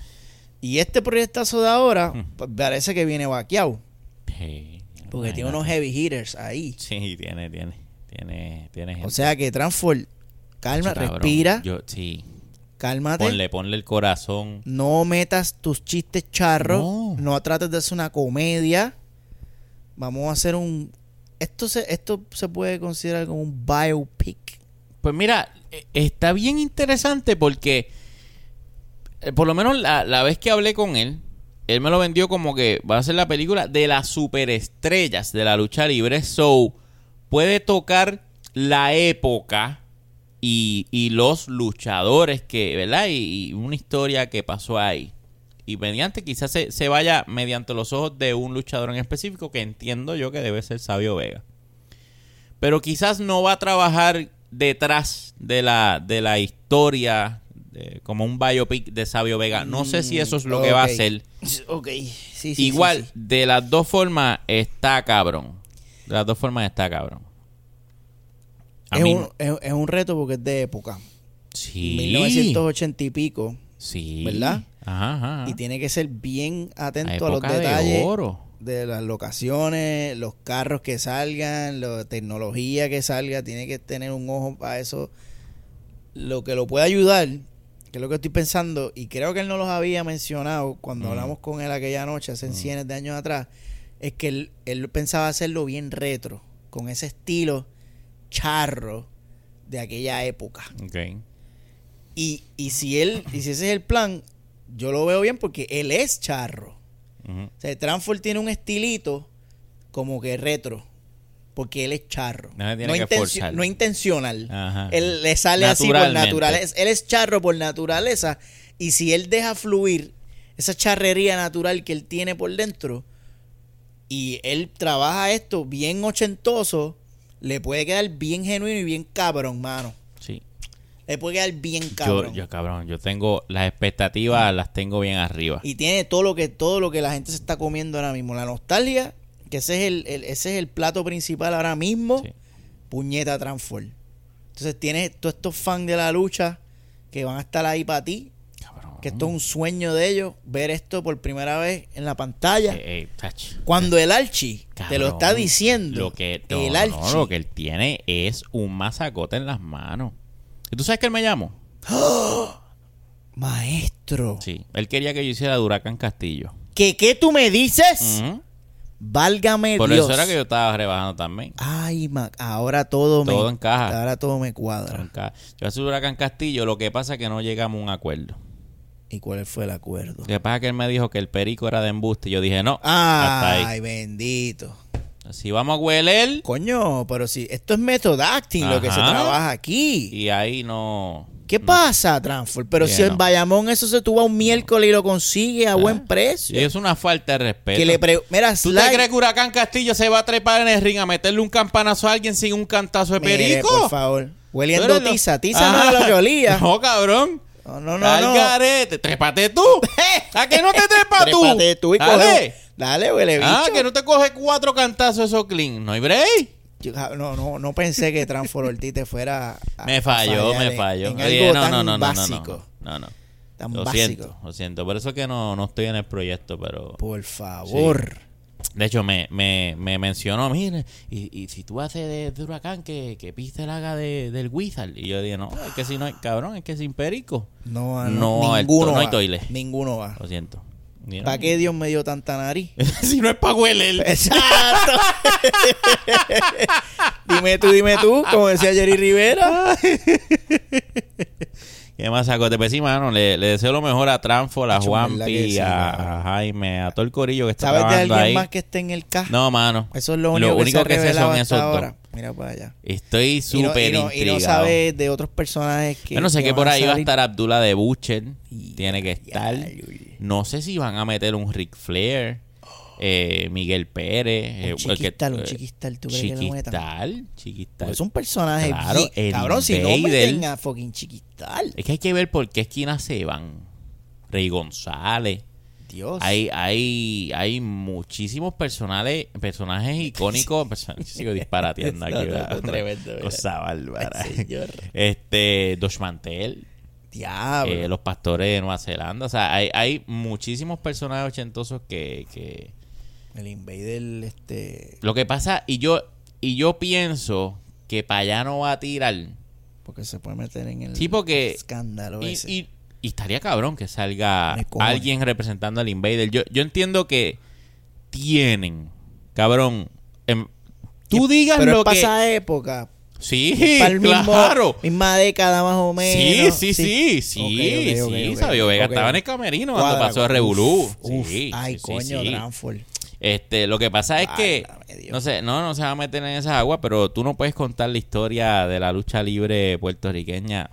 Y este proyectazo de ahora Hmm. pues, parece que viene vaqueado. Sí, Porque tiene unos heavy hitters ahí. Sí, tiene, tiene. Tiene, tiene gente. O sea que Transform, calma, respira, Yo, sí. cálmate. Ponle, ponle el corazón. No metas tus chistes charros. No. No. trates de hacer una comedia. Vamos a hacer un. Esto se, esto se puede considerar como un biopic. Pues mira, eh, está bien interesante porque, eh, por lo menos la, la vez que hablé con él, él me lo vendió como que va a ser la película de las superestrellas de la lucha libre. So, puede tocar la época y, y los luchadores que, ¿verdad? Y, y una historia que pasó ahí. Y mediante, quizás se, se vaya mediante los ojos de un luchador en específico que entiendo yo que debe ser Sabio Vega. Pero quizás no va a trabajar detrás de la, de la historia de- como un biopic de Sabio Vega. No sé si eso es lo que va a hacer. Ok, sí, sí, sí, Igual, sí. de las dos formas está cabrón. De las dos formas está cabrón. A Es, mí- un, es, es un reto porque es de época. sí. 1980 y pico. Sí. ¿verdad? Ajá, ajá. Y tiene que ser bien atento a los de detalles oro. de las locaciones, los carros que salgan, la tecnología que salga. Tiene que tener un ojo para eso. Lo que lo puede ayudar, que es lo que estoy pensando, y creo que él no los había mencionado cuando Mm. hablamos con él aquella noche, hace cientos de años atrás, es que él, él pensaba hacerlo bien retro, con ese estilo charro de aquella época. Ok. Y, y si él, y si ese es el plan, yo lo veo bien porque él es charro. Ujú. O sea, tiene un estilito como que retro. Porque él es charro. No que intencio- no intencional. Ajá. Él le sale así por naturaleza. Él es charro por naturaleza. Y si él deja fluir esa charrería natural que él tiene por dentro, y él trabaja esto bien ochentoso, le puede quedar bien genuino y bien cabrón, mano. Sí. Le puede quedar bien Yo, cabrón. yo, cabrón, yo tengo las expectativas, las tengo bien arriba. Y tiene todo lo que todo lo que la gente se está comiendo ahora mismo. La nostalgia, que ese es el, el- ese es el plato principal ahora mismo. Sí. Puñeta Transform. Entonces tienes todos estos fans de la lucha que van a estar ahí para ti. Cabrón. Que esto es un sueño de ellos, ver esto por primera vez en la pantalla. Eh, eh. Cuando el Archie te lo está diciendo, Lo que, no, el no, lo que él tiene es un masacote en las manos. ¿Y tú sabes que él me llamó? *gasps* maestro, Sí. Él quería que yo hiciera de Huracán Castillo. ¿qué, qué tú me dices? Válgame Por Dios. eso era que yo estaba rebajando también. Ay, ma- ahora todo, Todo me encaja. Ahora todo me cuadra. Tronca. Yo hice Huracán Castillo, lo que pasa es que no llegamos a un acuerdo. ¿Y cuál fue el acuerdo? Lo que pasa es que él me dijo que el perico era de embuste. Y yo dije, no, hasta Ay, ahí. bendito. Si vamos a hueler, Coño, pero si esto es método acting lo que se trabaja aquí. y ahí no. ¿Qué pasa, Transfor? Pero si en no. Bayamón eso se tuvo un miércoles y lo consigue a buen precio. Y es una falta de respeto. que le pre- Mira, ¿Tú Sly- te crees que Huracán Castillo se va a trepar en el ring a meterle un campanazo a alguien sin un cantazo de Mire, perico? por favor. Hueliendo lo- tiza. Tiza no Ajá. era lo que olía. *laughs* No, cabrón. No, no, no. Al no. garete. Trépate tú. *laughs* ¿A que no te trepas tú? Trépate tú y coge- Dale, huele bicho. Ah, que no te coge cuatro cantazos eso clean. No hay break. Yo, no, no, no pensé que Transfor Ortiz te fuera a- Me falló, me en- falló. En Oye, algo no, tan no, no, no, no, básico. No, no. Tan Lo básico. siento, lo siento. Por eso es que no, no estoy en el proyecto, pero... Por favor. De hecho, me, me, me mencionó, mire, y, y si tú haces de, de huracán, que, que piste el haga de, del Wizard. Y yo dije, no, es que si no hay, cabrón, es que sin perico. No, No, no, el ninguno to- no hay va. toile. Ninguno va. Lo siento. ¿Para qué Dios me dio tanta nariz? *laughs* si no es para hueler. Exacto. *laughs* dime tú, dime tú, como decía Jerry Rivera. *laughs* ¿Qué más saco? Te sí, mano, le, le deseo lo mejor a Tranfo, a que Juanpi, sí, a, Jaime, a todo el corillo que está ¿Sabes de alguien ahí. más que esté en el K? No, mano. Eso es lo único, que, se, sé revelado son esos dos. Mira para allá. Estoy Y no, súper y no, intrigado. sabes de otros personajes que. Yo no sé que que por ahí va a estar Abdullah de Butcher. Y- Tiene que estar. ya. No sé si van a meter un Ric Flair. eh, Miguel Pérez. eh, Un chiquistal, un eh, chiquistal, ¿tú crees que lo? Chiquistal, chiquistal. Porque es un personaje Claro, bien- el Cabrón, si no meten a fucking chiquistal. Es que hay que ver por qué esquinas se van. Rey González. Dios. Hay, hay, hay muchísimos personajes, *laughs* personajes icónicos. sigo disparateando aquí. *laughs* No, no, tremendo. Cosa bárbara. Este, Dos Mantel. Eh, los pastores de Nueva Zelanda. O sea, hay, hay muchísimos personajes ochentosos que, que... El Invader, este. Lo que pasa, y yo, y yo pienso que para allá no va a tirar. Porque se puede meter en el Sí, porque- escándalo Y, ese. y- y estaría cabrón que salga alguien representando al Invader. Yo, yo entiendo que tienen, cabrón. em, tú digas Pero lo es que... esa época. Sí, Para el mismo, claro. misma década más o menos. Sí, sí, sí, sí, sí. Sabio Vega estaba en el camerino cuando pasó el Revolú. Sí, ay, coño, sí. Tranford. Este, lo que pasa es que no sé, no, no se va a meter en esa agua, pero tú no puedes contar la historia de la lucha libre puertorriqueña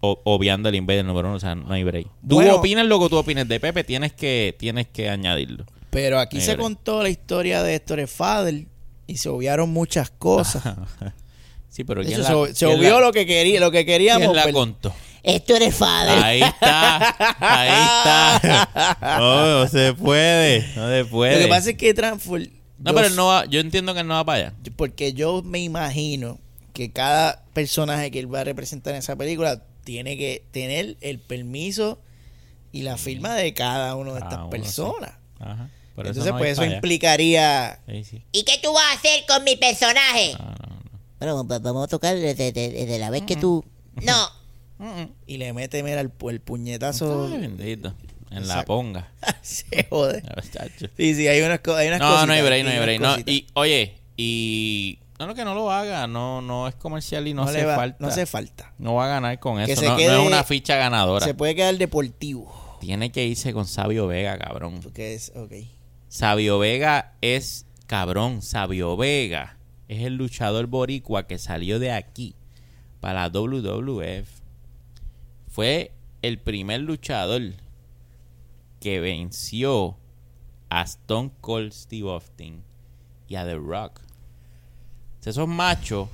o- obviando el Invader número uno, o sea, no hay break. Tú opinas lo que tú opines de Pepe, tienes que, tienes que añadirlo. Pero aquí se contó la historia de Héctor Fader y se obviaron muchas cosas. *laughs* Sí, pero De ¿quién hecho, la, se, obvió la- lo que quería, lo que queríamos. quién la contó? Esto eres father. Ahí está, ahí está. *laughs* No, no se puede, no se puede. Lo que pasa es que Tranford. no, yo pero él no va, yo entiendo que él no va para allá. Porque yo me imagino que cada personaje que él va a representar en esa película tiene que tener el permiso y la firma de cada una de estas personas. Ajá. Por eso Entonces, no pues eso implicaría. Sí, sí. ¿Y qué tú vas a hacer con mi personaje? No. Bueno, va- vamos a tocar desde, desde- desde la vez que tú... No, *laughs* Y le mete, mira, el, pu- el puñetazo. Ay, bendito. En la ponga. *laughs* Se jode. Sí, sí, hay unas, co- hay unas No, cositas, no hay break, no hay break. No, y, oye, y. No, no, que no lo haga. No, no es comercial y no, no, hace va- falta. no hace falta. No va a ganar con Que eso. No, es una ficha ganadora. Se puede quedar deportivo. Tiene que irse con Sabio Vega, cabrón. Porque es, ok. Sabio Vega es cabrón. Sabio Vega es el luchador boricua que salió de aquí para la WWF. Fue el primer luchador que venció a Stone Cold Steve Austin y a The Rock. Esos machos,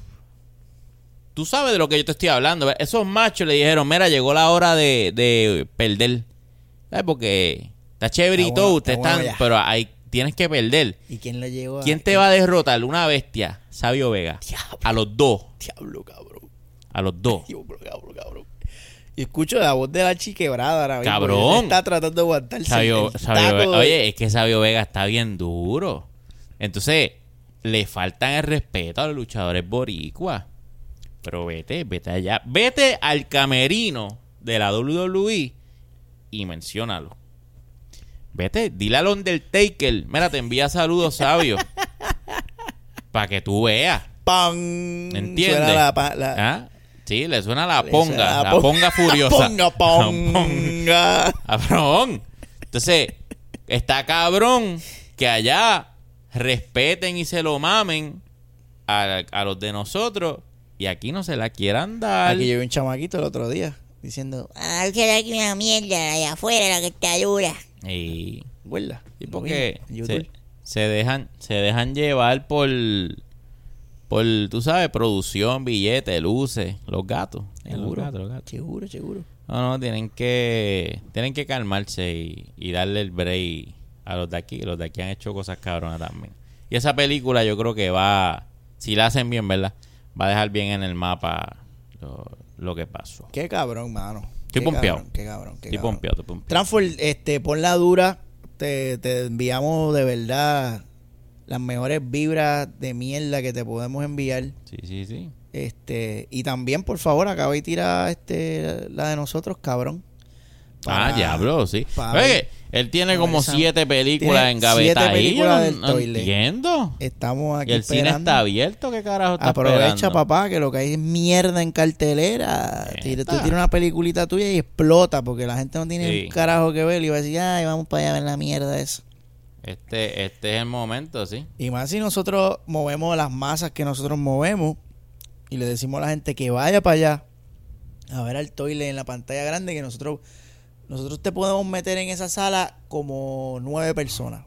tú sabes de lo que yo te estoy hablando. Esos machos le dijeron, mira, llegó la hora de, de perder. ¿Sabes? Porque está chévere y Está todo, bueno, ustedes está bueno están, ya. pero hay, tienes que perder. ¿Y quién lo llevó a.? ¿Quién te va a derrotar? Una bestia, Sabio Vega. Diablo. A los dos, Diablo, cabrón. a los dos. *laughs* Diablo, cabrón, cabrón. Y escucho la voz de la chiquebrada ahora mismo. Cabrón. Está tratando de aguantarse. Sabio, el Sabio Vega- Oye, es que Sabio Vega está bien duro. Entonces, le faltan el respeto a los luchadores boricuas. Pero vete, vete allá. Vete al camerino de la WWE y menciónalo. Vete, dile al Undertaker. Mira, te envía saludos, Sabio. *laughs* Para que tú veas. ¡Pam! ¿Entiendes? Suena la, pa- la- ¿Ah? Sí, le suena la le ponga, suena la pon- ponga *laughs* furiosa. Ponga, ponga. Cabrón. Entonces, está cabrón que allá respeten y se lo mamen a, a los de nosotros y aquí no se la quieran dar. Aquí yo vi un chamaquito el otro día diciendo, ah, será que una mierda allá afuera la que está dura. Y, ¿Huela? y porque se, se dejan se dejan llevar por por tú sabes producción billete luces los gatos los Seguro, gatos, los gatos. seguro, seguro. No, no, tienen que tienen que calmarse y, y darle el break a los de aquí. Los de aquí han hecho cosas cabronas también. Y esa película yo creo que va, si la hacen bien, ¿verdad? Va a dejar bien en el mapa lo, lo que pasó. Qué cabrón, mano. Estoy Qué pompeado. cabrón, Qué cabrón, qué Estoy cabrón. pompeado, estoy pompeado. Transfor, este, pon la dura. Te, te enviamos de verdad las mejores vibras de mierda que te podemos enviar. Sí, sí, sí. Este, y también, por favor, acaba y tira este, la de nosotros, cabrón. Ah, Para- diablo, sí. Oye, él tiene como esa- siete películas en gaveta ahí. Yo no, no entiendo. Estamos Y aquí el cine esperando. está abierto, ¿qué carajo está Aprovecha, esperando? papá, que lo que hay es mierda en cartelera. Tira- Tú tiras una peliculita tuya y explota porque la gente no tiene Sí. un carajo que ver y va a decir, ay, vamos para allá a ver la mierda esa. Este, este es el momento, sí. Y más si nosotros movemos las masas que nosotros movemos y le decimos a la gente que vaya para allá a ver al toile en la pantalla grande que nosotros nosotros te podemos meter en esa sala como nueve personas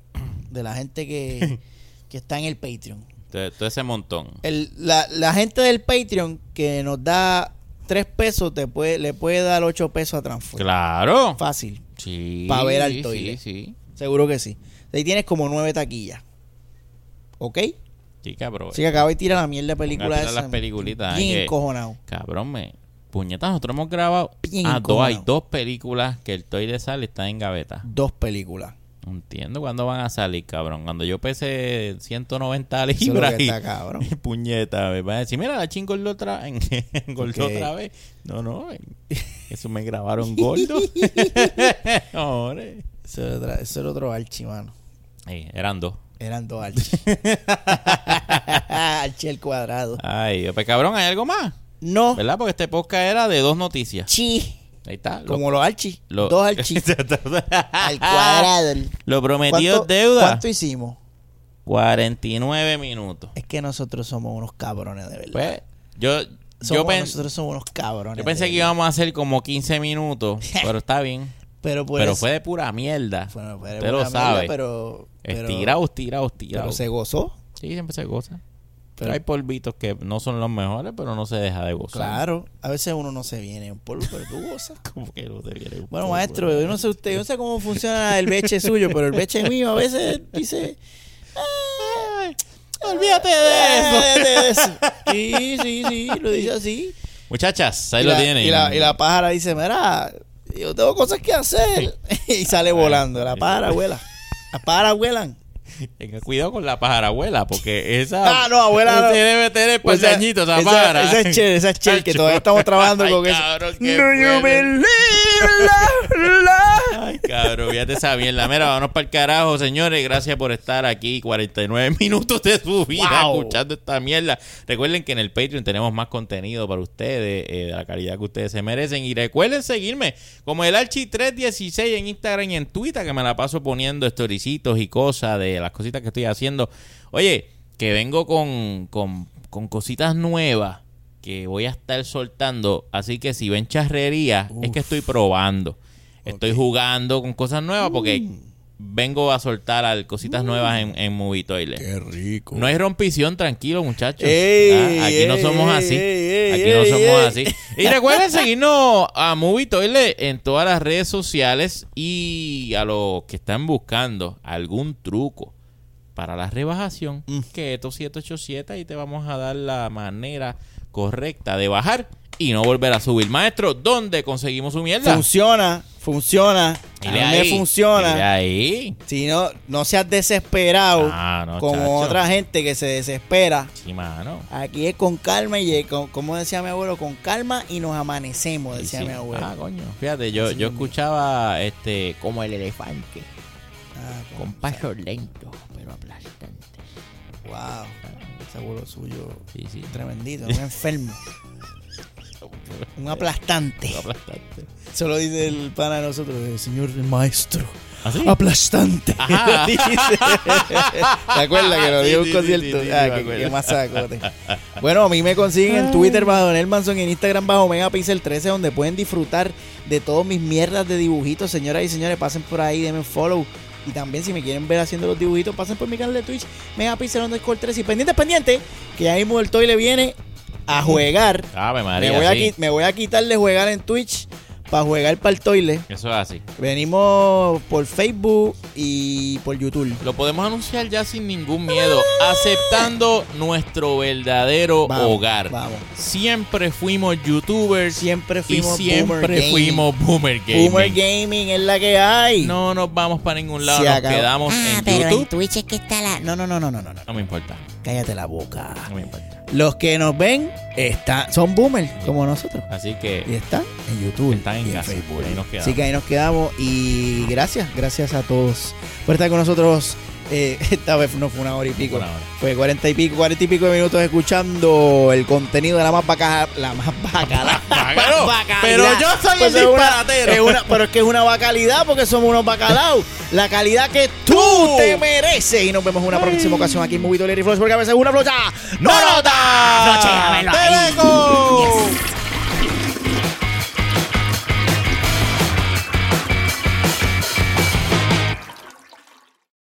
de la gente que, *laughs* que está en el Patreon. Todo, todo ese montón. El- la, la gente del Patreon que nos da tres pesos te puede, le puede dar ocho pesos a Transfer. Claro. Fácil. Sí. Pa' ver al sí, toile. Sí, Seguro que sí. Ahí tienes como nueve taquillas. ¿Ok? sí, cabrón. Así que acaba y tira la mierda de película esa. las peliculitas, Bien que- encojonado. Cabrón, me. Puñetas, nosotros hemos grabado. Bien ah, dos, hay dos películas que el toy de sale está en gaveta. Dos películas. No entiendo cuándo van a salir, cabrón. Cuando yo pese 190 Eso es lo libras que y, y *laughs* puñeta, me van a decir, mira, la ching *laughs* engordó otra, en, engordó Porque- otra vez. No, no, *laughs* eso me grabaron gordo. Eso era, otra- eso era otro archi, mano. Sí, eran dos. Eran dos archis. Archie el cuadrado. Ay, pues cabrón, ¿hay algo más? No. ¿Verdad? Porque este podcast era de dos noticias. Chi. Ahí está. Lo- Como los Archie. lo- Dos *laughs* Archie. Al cuadrado. Lo prometido ¿Cuánto- es deuda. ¿Cuánto hicimos? 49 minutos. Es que nosotros somos unos cabrones de verdad. Pues, yo, Somos- yo, nosotros somos unos cabrones. yo pensé que íbamos a hacer como 15 minutos, *laughs* pero está bien. Pero, pues, pero fue de pura mierda. bueno, fue de Usted buena lo sabe. mierda, Pero, pero, Estirado, estirado, estirado. pero se gozó. Sí, siempre se goza. Pero hay polvitos que no son los mejores, pero no se deja de gozar. Claro. A veces uno no se viene un polvo, pero tú gozas. *laughs* Como que no se viene un Bueno, polvo. maestro, yo no sé usted, yo no sé cómo funciona el beche suyo, pero el beche mío a veces dice... Ay, olvídate de eso. "Eh, de eso". Sí, sí, sí, lo dice así. Muchachas, ahí y lo la, tienen. Y la, y la pájara dice, mira, yo tengo cosas que hacer. *laughs* y sale volando. La pájara vuela. Las pájaras vuelan. *laughs* Tenga cuidado con la pájara porque esa. Ah, no, abuela, no. Debe tener Pues esa- esa, pájara. esa es *laughs* Cher, esa es Cher, que todavía estamos trabajando Ay, con eso. cabrón, Do qué you believe? Ay, cabrón, fíjate esa mierda. Mira, vámonos para el carajo, señores. Gracias por estar aquí 49 *laughs* minutos de su vida Wow. escuchando esta mierda. Recuerden que en el Patreon tenemos más contenido para ustedes, eh, de la calidad que ustedes se merecen. Y recuerden seguirme como el Archi316 en Instagram y en Twitter, que me la paso poniendo storicitos y cosas de las cositas que estoy haciendo. Oye, que vengo con, con, con cositas nuevas que voy a estar soltando. Así que si ven charrería, es que estoy probando. Estoy jugando con cosas nuevas porque Mm. Vengo a soltar al- cositas nuevas en, en Movie Toilet. Qué rico. No hay rompición, tranquilo, muchachos. Ey, Ah, aquí no somos así. ey, ey, aquí no somos ey. así. Y recuerden seguirnos a Movie Toilet en todas las redes sociales y a los que están buscando algún truco para la rebajación, Mm. que esto 787 y te vamos a dar la manera correcta de bajar y no volver a subir. Maestro, ¿dónde conseguimos su mierda? Funciona, funciona. Me ahí, funciona. mire ahí. Si no, no seas desesperado Ah, no, como chacho. otra gente que se desespera. Sí, mano. Aquí es con calma y eh, con- como decía mi abuelo, con calma y nos amanecemos, decía sí. mi abuelo. Ah, coño. Fíjate, yo, yo escuchaba este como el elefante, Ah, con pasos lentos, pero aplastantes. wow. Ese abuelo suyo, Sí, sí. tremendito, un enfermo, *laughs* *laughs* un aplastante. Aplastante. Eso lo dice el pana de nosotros, el señor maestro. ¿Ah, sí? Aplastante. *laughs* *laughs* ¿Te acuerdas que lo dio sí, un concierto? sí, ah, masacote. Bueno, a mí me consiguen en Twitter bajo Nelmanson y en Instagram bajo Megapixel 13, donde pueden disfrutar de todos mis mierdas de dibujitos. Señoras y señores, pasen por ahí, denme follow. Y también si me quieren ver haciendo los dibujitos, pasen por mi canal de Twitch, Megapixel underscore 13. Y pendiente, pendiente, que ya mismo el Toy le viene a jugar. Ave María, Me voy, a, sí. me voy a quitar de jugar en Twitch para jugar para el toile. Eso es así. Venimos por Facebook y por YouTube. Lo podemos anunciar ya sin ningún miedo, aceptando nuestro verdadero Vamos, hogar. Vamos. Siempre fuimos youtubers Siempre y fuimos siempre Boomer Gaming. fuimos boomer gaming. Boomer Gaming es la que hay. No nos vamos para ningún lado, Se nos acabó. quedamos Ah, en pero en. Twitch es que está la... No, no, no, no, no, no, no. No me importa, Cállate la boca. no me importa. Los que nos ven están, son boomers como nosotros. Así Y que están en YouTube. Están en y casa. Facebook. Ahí nos quedamos. Así que ahí nos quedamos. Y gracias, gracias a todos por estar con nosotros. Eh, *laughs* esta vez no fue una hora y pico. Hora. Fue cuarenta y pico, cuarenta y pico de minutos escuchando el contenido de la más vaca, la más bacala. *laughs* Pero- pero yo soy el es una- disparatero. es una- pero es que es una bacalidad porque somos unos bacalaos. La calidad que tú te mereces. Y nos vemos en una próxima ocasión aquí en Movito Larry Flush porque a veces una flocha no nota. ahí.